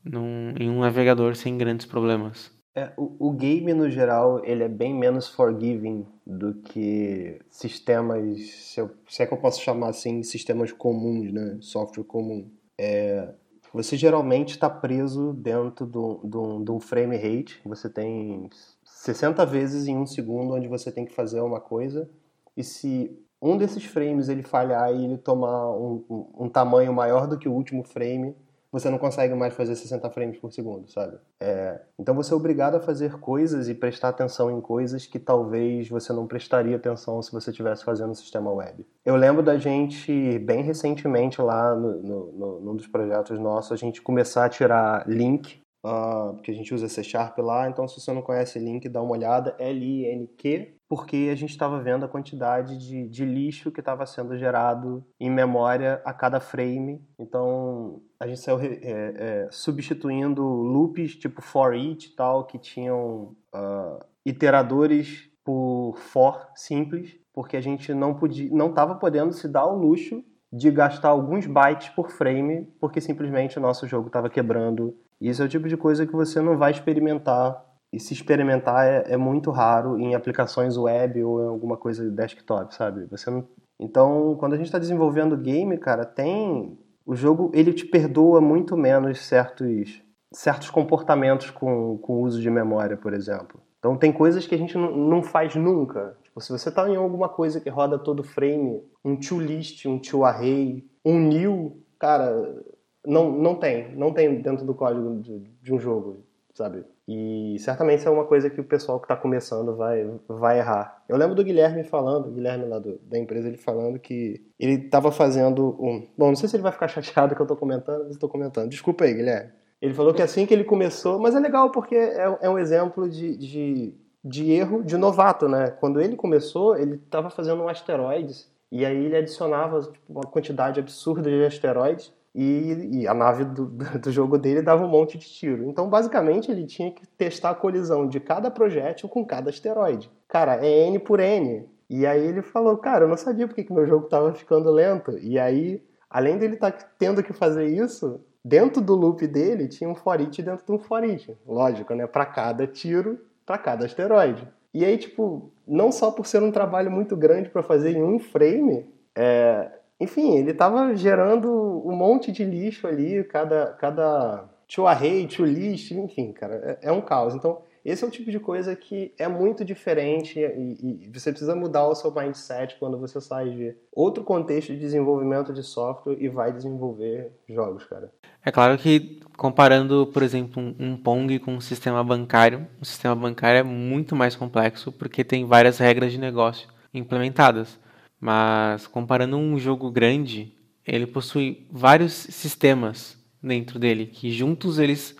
Speaker 3: num, em um navegador sem grandes problemas.
Speaker 2: É, o, o, game, no geral, ele é bem menos forgiving do que sistemas, se, eu, se é que eu posso chamar assim, sistemas comuns, né? Software comum. É, você geralmente está preso dentro de um, frame rate. Você tem 60 vezes em um segundo onde você tem que fazer uma coisa. E se um desses frames ele falhar e ele tomar um, um, um tamanho maior do que o último frame, você não consegue mais fazer 60 frames por segundo, sabe? É, então você é obrigado a fazer coisas e prestar atenção em coisas que talvez você não prestaria atenção se você estivesse fazendo o sistema web. Eu lembro da gente, bem recentemente lá no, no, no, num dos projetos nossos, a gente começar a tirar link, uh, porque a gente usa C Sharp lá, então se você não conhece link, dá uma olhada, L-I-N-Q, porque a gente estava vendo a quantidade de, de lixo que estava sendo gerado em memória a cada frame. Então a gente saiu é, é, substituindo loops tipo for each e tal, que tinham uh, iteradores por for simples, porque a gente não podia, não estava podendo se dar o luxo de gastar alguns bytes por frame, porque simplesmente o nosso jogo estava quebrando. Isso é o tipo de coisa que você não vai experimentar e se experimentar é, é, muito raro em aplicações web ou em alguma coisa desktop, sabe? Você não... Então, quando a gente está desenvolvendo game, cara, tem o jogo ele te perdoa muito menos certos certos comportamentos com, com uso de memória, por exemplo. Então tem coisas que a gente não, não faz nunca. Tipo, se você está em alguma coisa que roda todo frame, um to list, um to array, um new, cara, não, não tem, não tem dentro do código de, de um jogo, sabe? E certamente isso é uma coisa que o pessoal que está começando vai, vai errar. Eu lembro do Guilherme falando, Guilherme lá do, da empresa, ele falando que ele estava fazendo um. Bom, não sei se ele vai ficar chateado que eu estou comentando, mas estou comentando. Desculpa aí, Guilherme. Ele falou que assim que ele começou, mas é legal porque é, é um exemplo de, de, de erro de novato, né? Quando ele começou, ele estava fazendo um asteroides e aí ele adicionava tipo, uma quantidade absurda de asteroides e, e, a nave do, do, jogo dele dava um monte de tiro. Então, basicamente, ele tinha que testar a colisão de cada projétil com cada asteroide. Cara, é N por N. E aí ele falou, cara, eu não sabia porque que meu jogo estava ficando lento. E aí, além dele estar tá tendo que fazer isso, dentro do loop dele tinha um for each dentro de um for each. Lógico, né? Para cada tiro, para cada asteroide. E aí, tipo, não só por ser um trabalho muito grande para fazer em um frame, é, enfim, ele estava gerando um monte de lixo ali, cada, cada to array, to list, enfim, cara, é, é, um caos. Então, esse é o tipo de coisa que é muito diferente e, e, você precisa mudar o seu mindset quando você sai de outro contexto de desenvolvimento de software e vai desenvolver jogos, cara.
Speaker 3: É claro que comparando, por exemplo, um, um Pong com um sistema bancário, um sistema bancário é muito mais complexo porque tem várias regras de negócio implementadas. Mas comparando um jogo grande, ele possui vários sistemas dentro dele, que juntos eles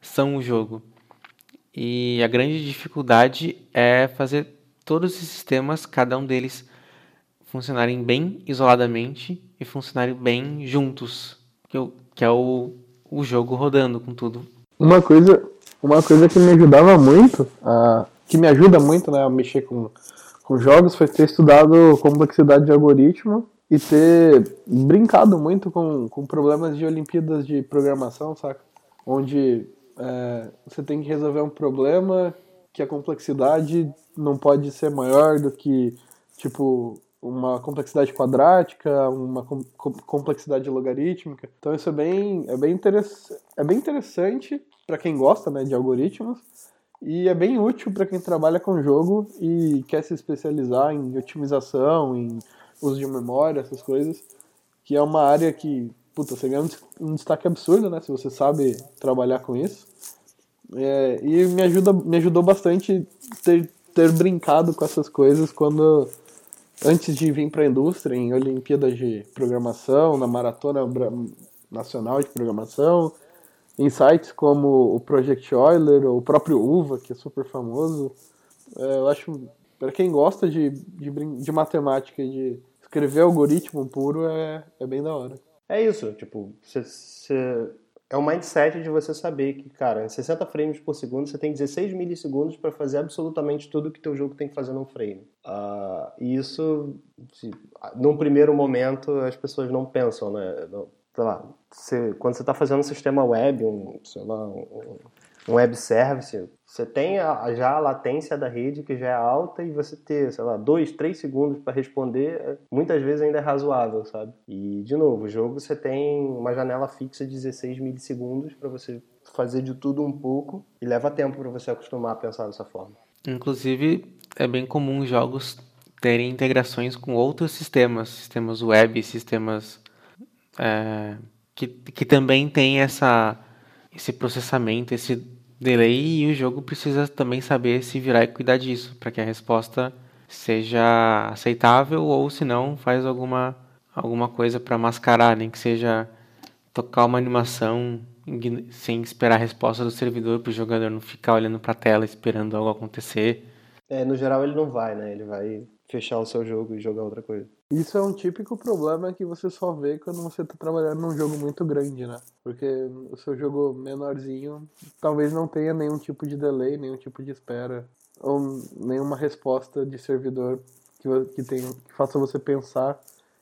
Speaker 3: são o jogo. E a grande dificuldade é fazer todos esses sistemas, cada um deles, funcionarem bem isoladamente e funcionarem bem juntos, que, é o, o jogo rodando com tudo.
Speaker 4: Uma coisa, uma coisa que me ajudava muito, a, que me ajuda muito né, a mexer com com jogos foi ter estudado complexidade de algoritmo e ter brincado muito com, com problemas de Olimpíadas de programação, saca? Onde é, você tem que resolver um problema que a complexidade não pode ser maior do que, tipo, uma complexidade quadrática, uma com- com- complexidade logarítmica. Então isso é bem, é bem, interess é bem interessante para quem gosta né, de algoritmos e é bem útil para quem trabalha com jogo e quer se especializar em otimização, em uso de memória, essas coisas, que é uma área que, puta, você ganha um des- destaque absurdo, né, se você sabe trabalhar com isso. É, e me, ajuda, me ajudou bastante ter, ter brincado com essas coisas quando antes de vir para a indústria, em Olimpíadas de Programação, na Maratona Nacional de Programação, em sites como o Project Euler ou o próprio UVA, que é super famoso. É, eu acho, para quem gosta de, de, de matemática e de escrever algoritmo puro, é, é bem da hora.
Speaker 2: É isso, tipo, é o mindset de você saber que, cara, em 60 frames por segundo você tem 16 milissegundos para fazer absolutamente tudo que teu jogo tem que fazer num frame. Ah, e isso, se- num primeiro momento, as pessoas não pensam, né? Não- sei lá, você- quando você está fazendo um sistema web, um, sei lá, um, um web service, você tem a- já a latência da rede que já é alta e você ter, sei lá, dois, três segundos para responder, é- muitas vezes ainda é razoável, sabe? E, de novo, o jogo você tem uma janela fixa de 16 milissegundos para você fazer de tudo um pouco e leva tempo para você acostumar a pensar dessa forma.
Speaker 3: Inclusive, é bem comum jogos terem integrações com outros sistemas, sistemas web, sistemas é, que, que também tem essa, esse processamento, esse delay, e o jogo precisa também saber se virar e cuidar disso, para que a resposta seja aceitável, ou se não, faz alguma, alguma coisa para mascarar, nem que seja tocar uma animação sem esperar a resposta do servidor para o jogador não ficar olhando para a tela esperando algo acontecer.
Speaker 2: É, no geral ele não vai, né? Ele vai fechar o seu jogo e jogar outra coisa.
Speaker 4: Isso é um típico problema que você só vê quando você está trabalhando num jogo muito grande, né? Porque o seu jogo menorzinho talvez não tenha nenhum tipo de delay, nenhum tipo de espera, ou nenhuma resposta de servidor que, que, que faça você pensar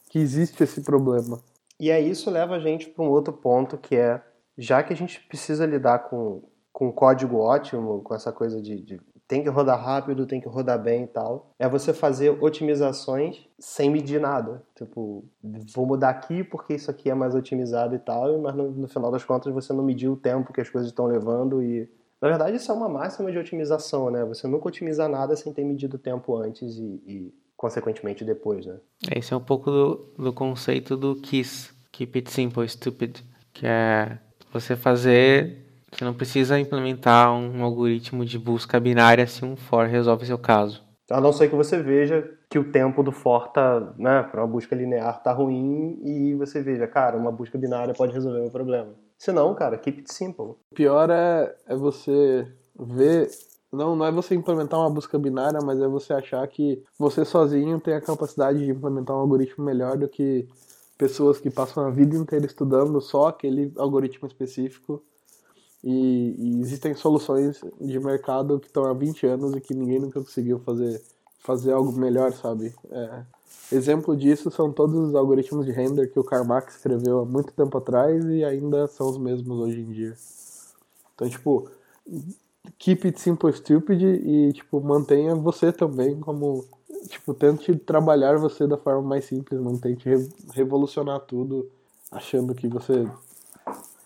Speaker 4: que existe esse problema.
Speaker 2: E aí isso leva a gente para um outro ponto que é, já que a gente precisa lidar com, com código ótimo, com essa coisa de, de tem que rodar rápido, tem que rodar bem e tal, é você fazer otimizações sem medir nada. Tipo, vou mudar aqui porque isso aqui é mais otimizado e tal, mas no, no final das contas você não mediu o tempo que as coisas estão levando e na verdade, isso é uma máxima de otimização, né? Você nunca otimiza nada sem ter medido o tempo antes e, e, consequentemente, depois, né?
Speaker 3: Esse é um pouco do, do conceito do KISS, Keep It Simple, Stupid, que é você fazer... Você não precisa implementar um algoritmo de busca binária se um for resolve seu caso.
Speaker 2: A não ser que você veja que o tempo do for tá, né, para uma busca linear tá ruim e você veja, cara, uma busca binária pode resolver meu problema. Se não, cara, keep it simple.
Speaker 4: O pior é, é você ver. Não, não é você implementar uma busca binária, mas é você achar que você sozinho tem a capacidade de implementar um algoritmo melhor do que pessoas que passam a vida inteira estudando só aquele algoritmo específico. E, e existem soluções de mercado que estão há 20 anos e que ninguém nunca conseguiu fazer, fazer algo melhor, sabe? É, exemplo disso são todos os algoritmos de render que o Carmack escreveu há muito tempo atrás e ainda são os mesmos hoje em dia. Então, tipo, keep it simple stupid e, tipo, mantenha você também como, tipo, tente trabalhar você da forma mais simples, não tente re revolucionar tudo achando que você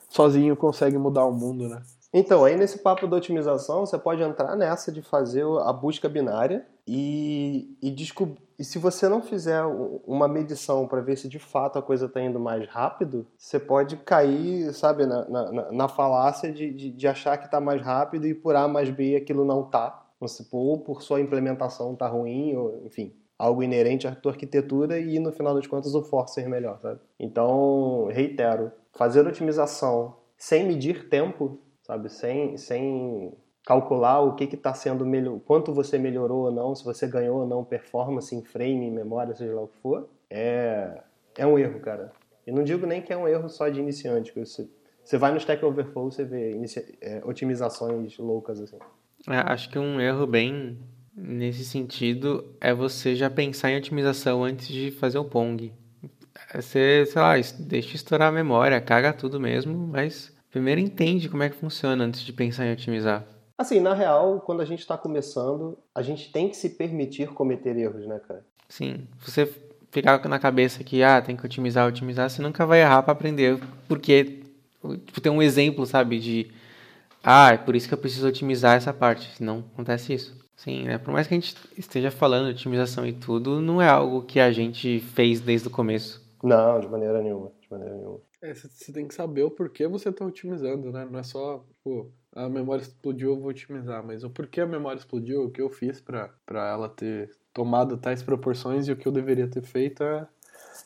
Speaker 4: sozinho consegue mudar o mundo, né?
Speaker 2: Então, aí nesse papo da otimização, você pode entrar nessa de fazer a busca binária e, e descobrir. E se você não fizer uma medição para ver se de fato a coisa está indo mais rápido, você pode cair, sabe, na, na, na falácia de, de, de, achar que está mais rápido e por A mais B aquilo não tá. Ou por sua implementação tá ruim, ou enfim, algo inerente à tua arquitetura e no final das contas o for ser melhor, sabe? Então, reitero, fazer otimização sem medir tempo, sabe, sem, sem calcular o que está sendo melhor, quanto você melhorou ou não, se você ganhou ou não performance em frame, em memória, seja lá o que for, é, é um erro, cara. E não digo nem que é um erro só de iniciante, você, você vai no Stack Overflow, você vê inicia, é, otimizações loucas assim.
Speaker 3: É, acho que um erro bem nesse sentido é você já pensar em otimização antes de fazer o Pong. Você, sei lá, deixa estourar a memória, caga tudo mesmo, mas primeiro entende como é que funciona antes de pensar em otimizar.
Speaker 2: Assim, na real, quando a gente está começando, a gente tem que se permitir cometer erros, né, cara?
Speaker 3: Sim, você ficar na cabeça que ah, tem que otimizar, otimizar, você nunca vai errar para aprender, porque tipo, tem um exemplo, sabe, de ah, é por isso que eu preciso otimizar essa parte, senão acontece isso. Sim, né? Por mais que a gente esteja falando de otimização e tudo, não é algo que a gente fez desde o começo.
Speaker 2: Não, de maneira nenhuma, de maneira nenhuma.
Speaker 4: É, você tem que saber o porquê você está otimizando, né? Não é só, pô, a memória explodiu, eu vou otimizar, mas o porquê a memória explodiu, o que eu fiz para ela ter tomado tais proporções e o que eu deveria ter feito é...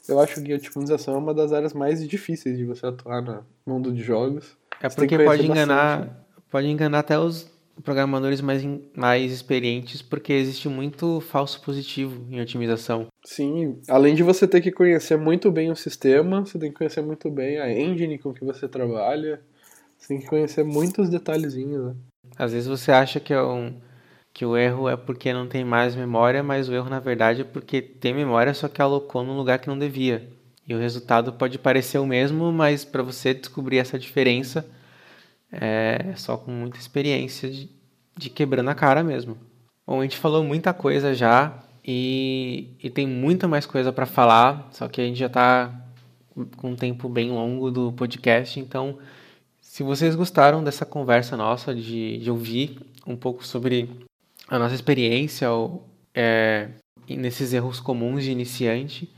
Speaker 4: Eu acho que a otimização é uma das áreas mais difíceis de você atuar no mundo de jogos.
Speaker 3: É porque
Speaker 4: que
Speaker 3: pode enganar,
Speaker 4: bastante,
Speaker 3: pode enganar até os programadores mais, mais experientes, porque existe muito falso positivo em otimização.
Speaker 4: Sim, além de você ter que conhecer muito bem o sistema, você tem que conhecer muito bem a engine com que você trabalha. Você tem que conhecer muitos detalhezinhos, né?
Speaker 3: Às vezes você acha que, é um, que o erro é porque não tem mais memória, mas o erro na verdade é porque tem memória, só que alocou num lugar que não devia. E o resultado pode parecer o mesmo, mas para você descobrir essa diferença é só com muita experiência de, de quebrando a cara mesmo. Bom, a gente falou muita coisa já e, e tem muita mais coisa para falar, só que a gente já está com um tempo bem longo do podcast, então se vocês gostaram dessa conversa nossa, de, de ouvir um pouco sobre a nossa experiência ou, é, nesses erros comuns de iniciante,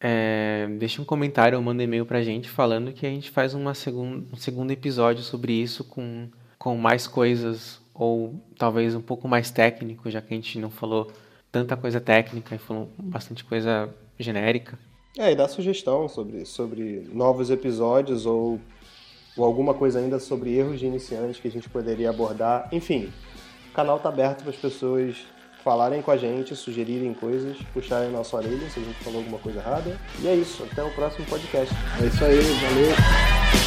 Speaker 3: é, deixe um comentário ou manda e-mail pra gente falando que a gente faz uma segun, um segundo episódio sobre isso com, com mais coisas ou talvez um pouco mais técnico, já que a gente não falou tanta coisa técnica e falou bastante coisa genérica.
Speaker 2: É, e dá sugestão sobre, sobre novos episódios ou, ou alguma coisa ainda sobre erros de iniciantes que a gente poderia abordar. Enfim, o canal tá aberto para as pessoas falarem com a gente, sugerirem coisas, puxarem a nossa orelha se a gente falou alguma coisa errada. E é isso, até o próximo podcast.
Speaker 4: É isso aí, valeu!